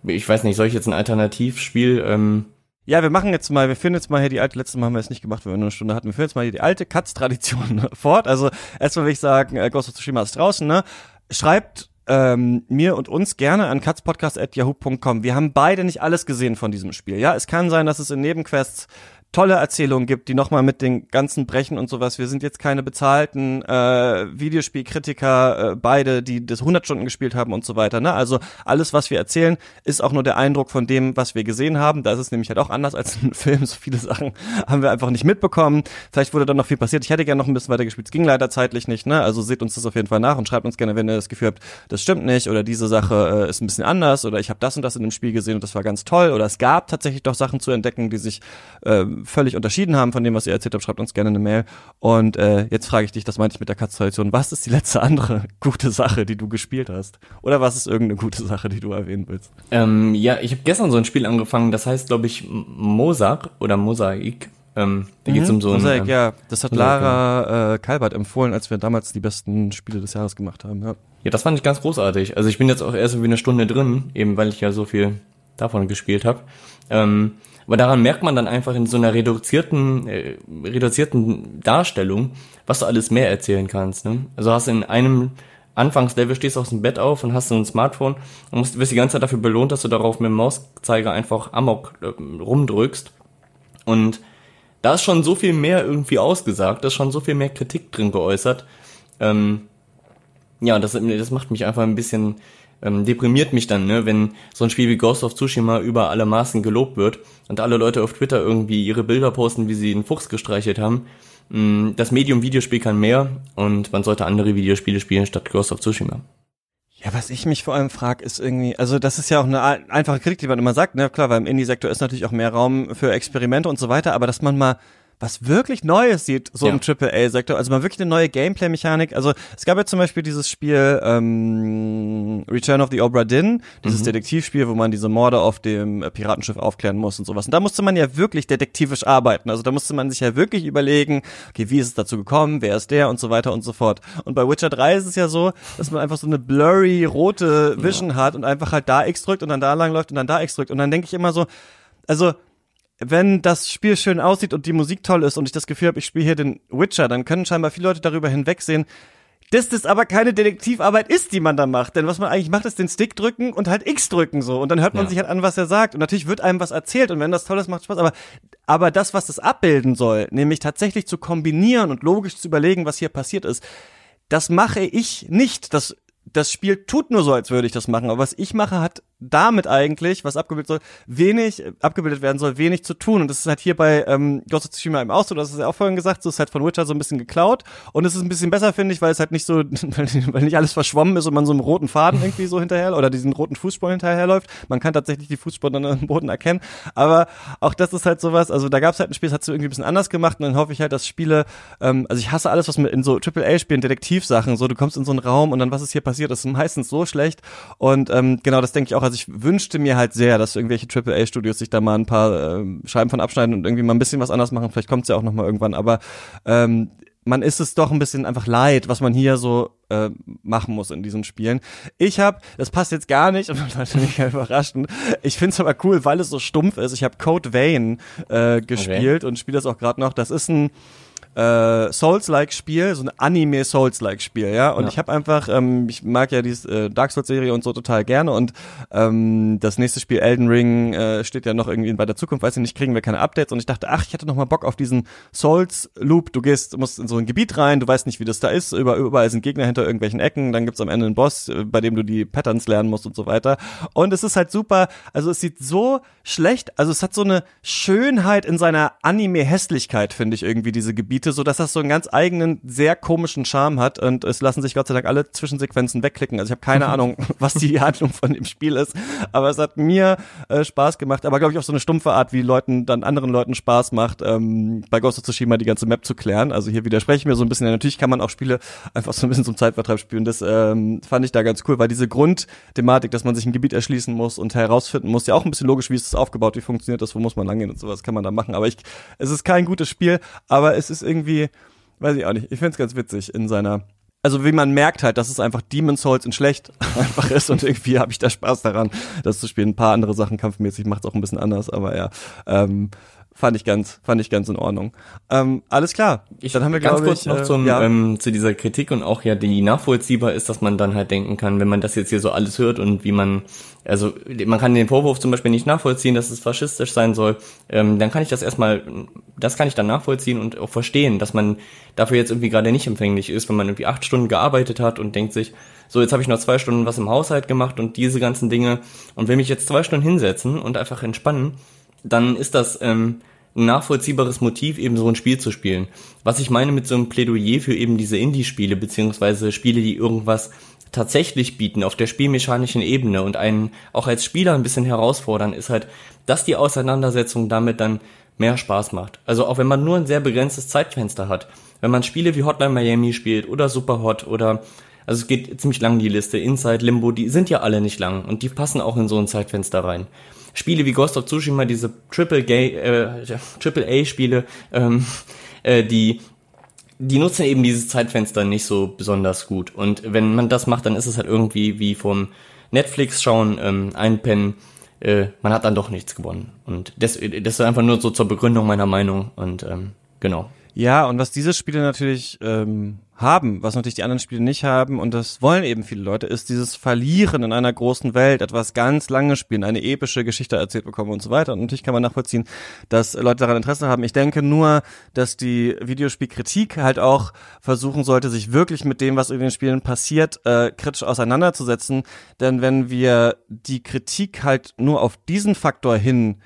ich weiß nicht, soll ich jetzt ein Alternativspiel ähm, ja, wir machen jetzt mal, wir führen jetzt mal hier die alte, letzte Mal haben wir es nicht gemacht, weil wir nur eine Stunde hatten. Wir führen jetzt mal hier die alte Katz-Tradition fort. Also erstmal will ich sagen, äh, Ghost of Tsushima ist draußen, ne? Schreibt ähm, mir und uns gerne an katzpodcast.yahoo.com. Wir haben beide nicht alles gesehen von diesem Spiel. Ja, es kann sein, dass es in Nebenquests tolle Erzählungen gibt, die nochmal mit den ganzen Brechen und sowas. Wir sind jetzt keine bezahlten äh, Videospielkritiker, äh, beide, die das 100 Stunden gespielt haben und so weiter. Ne? Also alles, was wir erzählen, ist auch nur der Eindruck von dem, was wir gesehen haben. Da ist es nämlich halt auch anders als ein Film. So viele Sachen haben wir einfach nicht mitbekommen. Vielleicht wurde dann noch viel passiert. Ich hätte gerne noch ein bisschen weiter gespielt. Es ging leider zeitlich nicht. Ne? Also seht uns das auf jeden Fall nach und schreibt uns gerne, wenn ihr das Gefühl habt, das stimmt nicht oder diese Sache äh, ist ein bisschen anders oder ich habe das und das in dem Spiel gesehen und das war ganz toll oder es gab tatsächlich doch Sachen zu entdecken, die sich äh, völlig unterschieden haben von dem, was ihr erzählt habt, schreibt uns gerne eine Mail. Und äh, jetzt frage ich dich, das meinte ich mit der Katz-Tradition, was ist die letzte andere gute Sache, die du gespielt hast? Oder was ist irgendeine gute Sache, die du erwähnen willst? Ähm, ja, ich habe gestern so ein Spiel angefangen, das heißt, glaube ich, Mosaic oder Mosaik. Ähm, da mhm. geht's um so ein, Mosaik, ähm, ja. Das hat Lara äh, Kalbert empfohlen, als wir damals die besten Spiele des Jahres gemacht haben. Ja. ja, das fand ich ganz großartig. Also ich bin jetzt auch erst irgendwie eine Stunde drin, eben weil ich ja so viel davon gespielt habe. Ähm, aber daran merkt man dann einfach in so einer reduzierten, äh, reduzierten Darstellung, was du alles mehr erzählen kannst. Ne? Also hast in einem Anfangslevel stehst du aus dem Bett auf und hast so ein Smartphone und musst, wirst die ganze Zeit dafür belohnt, dass du darauf mit dem Mauszeiger einfach amok äh, rumdrückst. Und da ist schon so viel mehr irgendwie ausgesagt, da ist schon so viel mehr Kritik drin geäußert. Ähm, ja, das, das macht mich einfach ein bisschen ähm, deprimiert mich dann, ne, wenn so ein Spiel wie Ghost of Tsushima über alle Maßen gelobt wird und alle Leute auf Twitter irgendwie ihre Bilder posten, wie sie einen Fuchs gestreichelt haben. Mm, das Medium Videospiel kann mehr und man sollte andere Videospiele spielen statt Ghost of Tsushima. Ja, was ich mich vor allem frage, ist irgendwie, also das ist ja auch eine einfache Kritik, die man immer sagt, ne, klar, weil im Indie-Sektor ist natürlich auch mehr Raum für Experimente und so weiter, aber dass man mal was wirklich Neues sieht, so ja. im AAA-Sektor. Also mal wirklich eine neue Gameplay-Mechanik. Also es gab ja zum Beispiel dieses Spiel ähm, Return of the Obra Dinn, dieses mhm. Detektivspiel, wo man diese Morde auf dem Piratenschiff aufklären muss und sowas. Und da musste man ja wirklich detektivisch arbeiten. Also da musste man sich ja wirklich überlegen, okay, wie ist es dazu gekommen, wer ist der und so weiter und so fort. Und bei Witcher 3 ist es ja so, dass man einfach so eine blurry rote Vision ja. hat und einfach halt da X drückt und dann da lang läuft und dann da X drückt. Und dann denke ich immer so, also wenn das Spiel schön aussieht und die Musik toll ist und ich das Gefühl habe, ich spiele hier den Witcher, dann können scheinbar viele Leute darüber hinwegsehen, dass das aber keine Detektivarbeit ist, die man da macht. Denn was man eigentlich macht, ist den Stick drücken und halt X drücken so. Und dann hört man ja. sich halt an, was er sagt. Und natürlich wird einem was erzählt. Und wenn das toll ist, macht Spaß. Aber, aber das, was das abbilden soll, nämlich tatsächlich zu kombinieren und logisch zu überlegen, was hier passiert ist, das mache ich nicht. Das, das Spiel tut nur so, als würde ich das machen. Aber was ich mache, hat damit eigentlich, was abgebildet soll, wenig abgebildet werden soll, wenig zu tun. Und das ist halt hier bei ähm, Ghost of Tsushima eben auch so, das ist ja auch vorhin gesagt, so ist halt von Witcher so ein bisschen geklaut. Und es ist ein bisschen besser, finde ich, weil es halt nicht so, weil nicht alles verschwommen ist und man so einen roten Faden irgendwie so hinterher oder diesen roten Fußspuren hinterherläuft. Man kann tatsächlich die Fußspuren dann am Boden erkennen. Aber auch das ist halt sowas, also da gab es halt ein Spiel, das hat so irgendwie ein bisschen anders gemacht und dann hoffe ich halt, dass Spiele, ähm, also ich hasse alles, was mit in so AAA-Spielen, Detektivsachen, so du kommst in so einen Raum und dann was ist hier passiert, das ist meistens so schlecht. Und ähm, genau, das denke ich auch. Also ich wünschte mir halt sehr, dass irgendwelche AAA-Studios sich da mal ein paar äh, Scheiben von abschneiden und irgendwie mal ein bisschen was anders machen. Vielleicht kommt es ja auch noch mal irgendwann. Aber ähm, man ist es doch ein bisschen einfach leid, was man hier so äh, machen muss in diesen Spielen. Ich habe, das passt jetzt gar nicht, und Leute mich überraschen. Ich finde es aber cool, weil es so stumpf ist. Ich habe Code Vein äh, gespielt okay. und spiele das auch gerade noch. Das ist ein äh, Souls-like-Spiel, so ein Anime-Souls-like-Spiel, ja. Und ja. ich habe einfach, ähm, ich mag ja die äh, Dark Souls-Serie und so total gerne und ähm, das nächste Spiel Elden Ring äh, steht ja noch irgendwie bei der Zukunft, weiß ich nicht, kriegen wir keine Updates und ich dachte, ach, ich hatte noch mal Bock auf diesen Souls-Loop. Du gehst, musst in so ein Gebiet rein, du weißt nicht, wie das da ist, über, überall sind Gegner hinter irgendwelchen Ecken, dann gibt's am Ende einen Boss, äh, bei dem du die Patterns lernen musst und so weiter. Und es ist halt super, also es sieht so schlecht, also es hat so eine Schönheit in seiner Anime-Hässlichkeit, finde ich irgendwie, diese Gebiete Gebiete, so dass das so einen ganz eigenen, sehr komischen Charme hat und es lassen sich Gott sei Dank alle Zwischensequenzen wegklicken. Also ich habe keine Ahnung, was die Handlung von dem Spiel ist, aber es hat mir äh, Spaß gemacht, aber glaube ich auf so eine stumpfe Art, wie Leuten dann anderen Leuten Spaß macht, ähm, bei Ghost of Tsushima die ganze Map zu klären. Also hier widerspreche ich mir so ein bisschen. Ja, natürlich kann man auch Spiele einfach so ein bisschen zum Zeitvertreib spielen. Das ähm, fand ich da ganz cool, weil diese Grundthematik, dass man sich ein Gebiet erschließen muss und herausfinden muss, ja auch ein bisschen logisch, wie ist das aufgebaut, wie funktioniert das, wo muss man langgehen und sowas kann man da machen. Aber ich, es ist kein gutes Spiel, aber es ist irgendwie, weiß ich auch nicht, ich finde es ganz witzig in seiner also wie man merkt halt, dass es einfach Demon Souls in schlecht einfach ist und irgendwie habe ich da Spaß daran, das zu spielen. Ein paar andere Sachen kampfmäßig macht es auch ein bisschen anders, aber ja, ähm, fand ich ganz, fand ich ganz in Ordnung. Ähm, alles klar. Ich, dann haben wir ganz kurz ich, noch äh, zum, ja. ähm, zu dieser Kritik und auch ja, die nachvollziehbar ist, dass man dann halt denken kann, wenn man das jetzt hier so alles hört und wie man, also man kann den Vorwurf zum Beispiel nicht nachvollziehen, dass es faschistisch sein soll, ähm, dann kann ich das erstmal, das kann ich dann nachvollziehen und auch verstehen, dass man dafür jetzt irgendwie gerade nicht empfänglich ist, wenn man irgendwie acht Stunden gearbeitet hat und denkt sich, so jetzt habe ich noch zwei Stunden was im Haushalt gemacht und diese ganzen Dinge und will mich jetzt zwei Stunden hinsetzen und einfach entspannen dann ist das ähm, ein nachvollziehbares Motiv, eben so ein Spiel zu spielen. Was ich meine mit so einem Plädoyer für eben diese Indie-Spiele, beziehungsweise Spiele, die irgendwas tatsächlich bieten auf der spielmechanischen Ebene und einen auch als Spieler ein bisschen herausfordern, ist halt, dass die Auseinandersetzung damit dann mehr Spaß macht. Also auch wenn man nur ein sehr begrenztes Zeitfenster hat. Wenn man Spiele wie Hotline Miami spielt oder Superhot oder also es geht ziemlich lang die Liste, Inside, Limbo, die sind ja alle nicht lang und die passen auch in so ein Zeitfenster rein. Spiele wie Ghost of Tsushima, diese Triple, Gay, äh, Triple A Spiele, ähm, äh, die die nutzen eben dieses Zeitfenster nicht so besonders gut. Und wenn man das macht, dann ist es halt irgendwie wie vom Netflix schauen, ähm, einpennen, äh, man hat dann doch nichts gewonnen. Und das, das ist einfach nur so zur Begründung meiner Meinung. Und ähm, genau. Ja, und was diese Spiele natürlich ähm, haben, was natürlich die anderen Spiele nicht haben, und das wollen eben viele Leute, ist dieses Verlieren in einer großen Welt, etwas ganz lange spielen, eine epische Geschichte erzählt bekommen und so weiter. Und natürlich kann man nachvollziehen, dass Leute daran Interesse haben. Ich denke nur, dass die Videospielkritik halt auch versuchen sollte, sich wirklich mit dem, was in den Spielen passiert, äh, kritisch auseinanderzusetzen. Denn wenn wir die Kritik halt nur auf diesen Faktor hin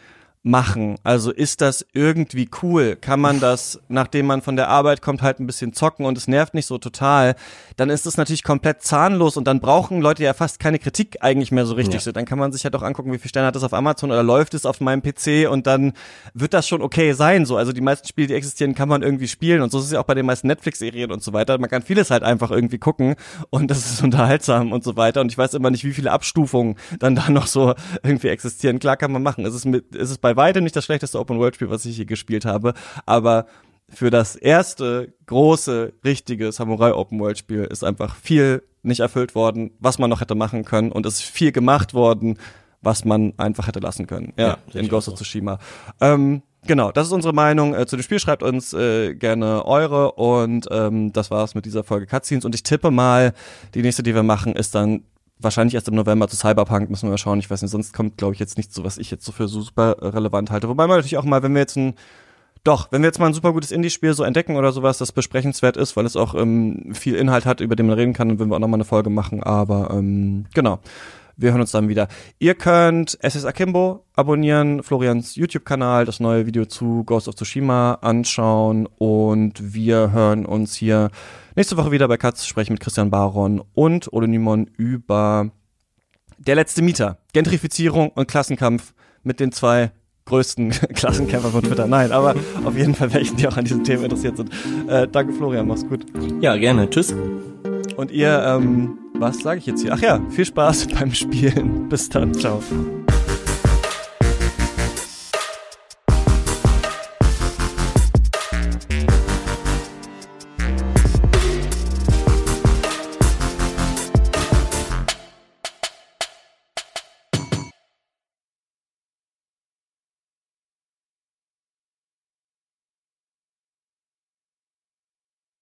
machen? Also ist das irgendwie cool? Kann man das, nachdem man von der Arbeit kommt, halt ein bisschen zocken und es nervt nicht so total? Dann ist es natürlich komplett zahnlos und dann brauchen Leute ja fast keine Kritik eigentlich mehr so richtig. Ja. Dann kann man sich halt auch angucken, wie viel Sterne hat das auf Amazon oder läuft es auf meinem PC und dann wird das schon okay sein. So, also die meisten Spiele, die existieren, kann man irgendwie spielen und so ist es ja auch bei den meisten Netflix-Serien und so weiter. Man kann vieles halt einfach irgendwie gucken und das ist unterhaltsam und so weiter. Und ich weiß immer nicht, wie viele Abstufungen dann da noch so irgendwie existieren. Klar kann man machen. Es ist mit, es ist bei bei weitem nicht das schlechteste Open-World-Spiel, was ich hier gespielt habe, aber für das erste große, richtige Samurai-Open-World-Spiel ist einfach viel nicht erfüllt worden, was man noch hätte machen können und es ist viel gemacht worden, was man einfach hätte lassen können. Ja, ja in Ghost of Tsushima. Ähm, Genau, das ist unsere Meinung äh, zu dem Spiel. Schreibt uns äh, gerne eure und ähm, das war's mit dieser Folge Cutscenes. Und ich tippe mal, die nächste, die wir machen, ist dann wahrscheinlich erst im November zu Cyberpunk müssen wir mal schauen. Ich weiß nicht, sonst kommt, glaube ich, jetzt nichts so, was ich jetzt so für super relevant halte. Wobei man natürlich auch mal, wenn wir jetzt ein doch, wenn wir jetzt mal ein super gutes Indie-Spiel so entdecken oder sowas, das besprechenswert ist, weil es auch ähm, viel Inhalt hat, über den man reden kann, dann würden wir auch nochmal eine Folge machen. Aber ähm, genau. Wir hören uns dann wieder. Ihr könnt SS Akimbo abonnieren, Florians YouTube-Kanal, das neue Video zu Ghost of Tsushima anschauen und wir hören uns hier nächste Woche wieder bei Katz, sprechen mit Christian Baron und Ole Nimon über der letzte Mieter, Gentrifizierung und Klassenkampf mit den zwei größten Klassenkämpfer von Twitter. Nein, aber auf jeden Fall welchen, die auch an diesem Thema interessiert sind. Äh, danke Florian, mach's gut. Ja, gerne. Tschüss. Und ihr, ähm, was sage ich jetzt hier? Ach ja, viel Spaß beim Spielen. Bis dann, ciao.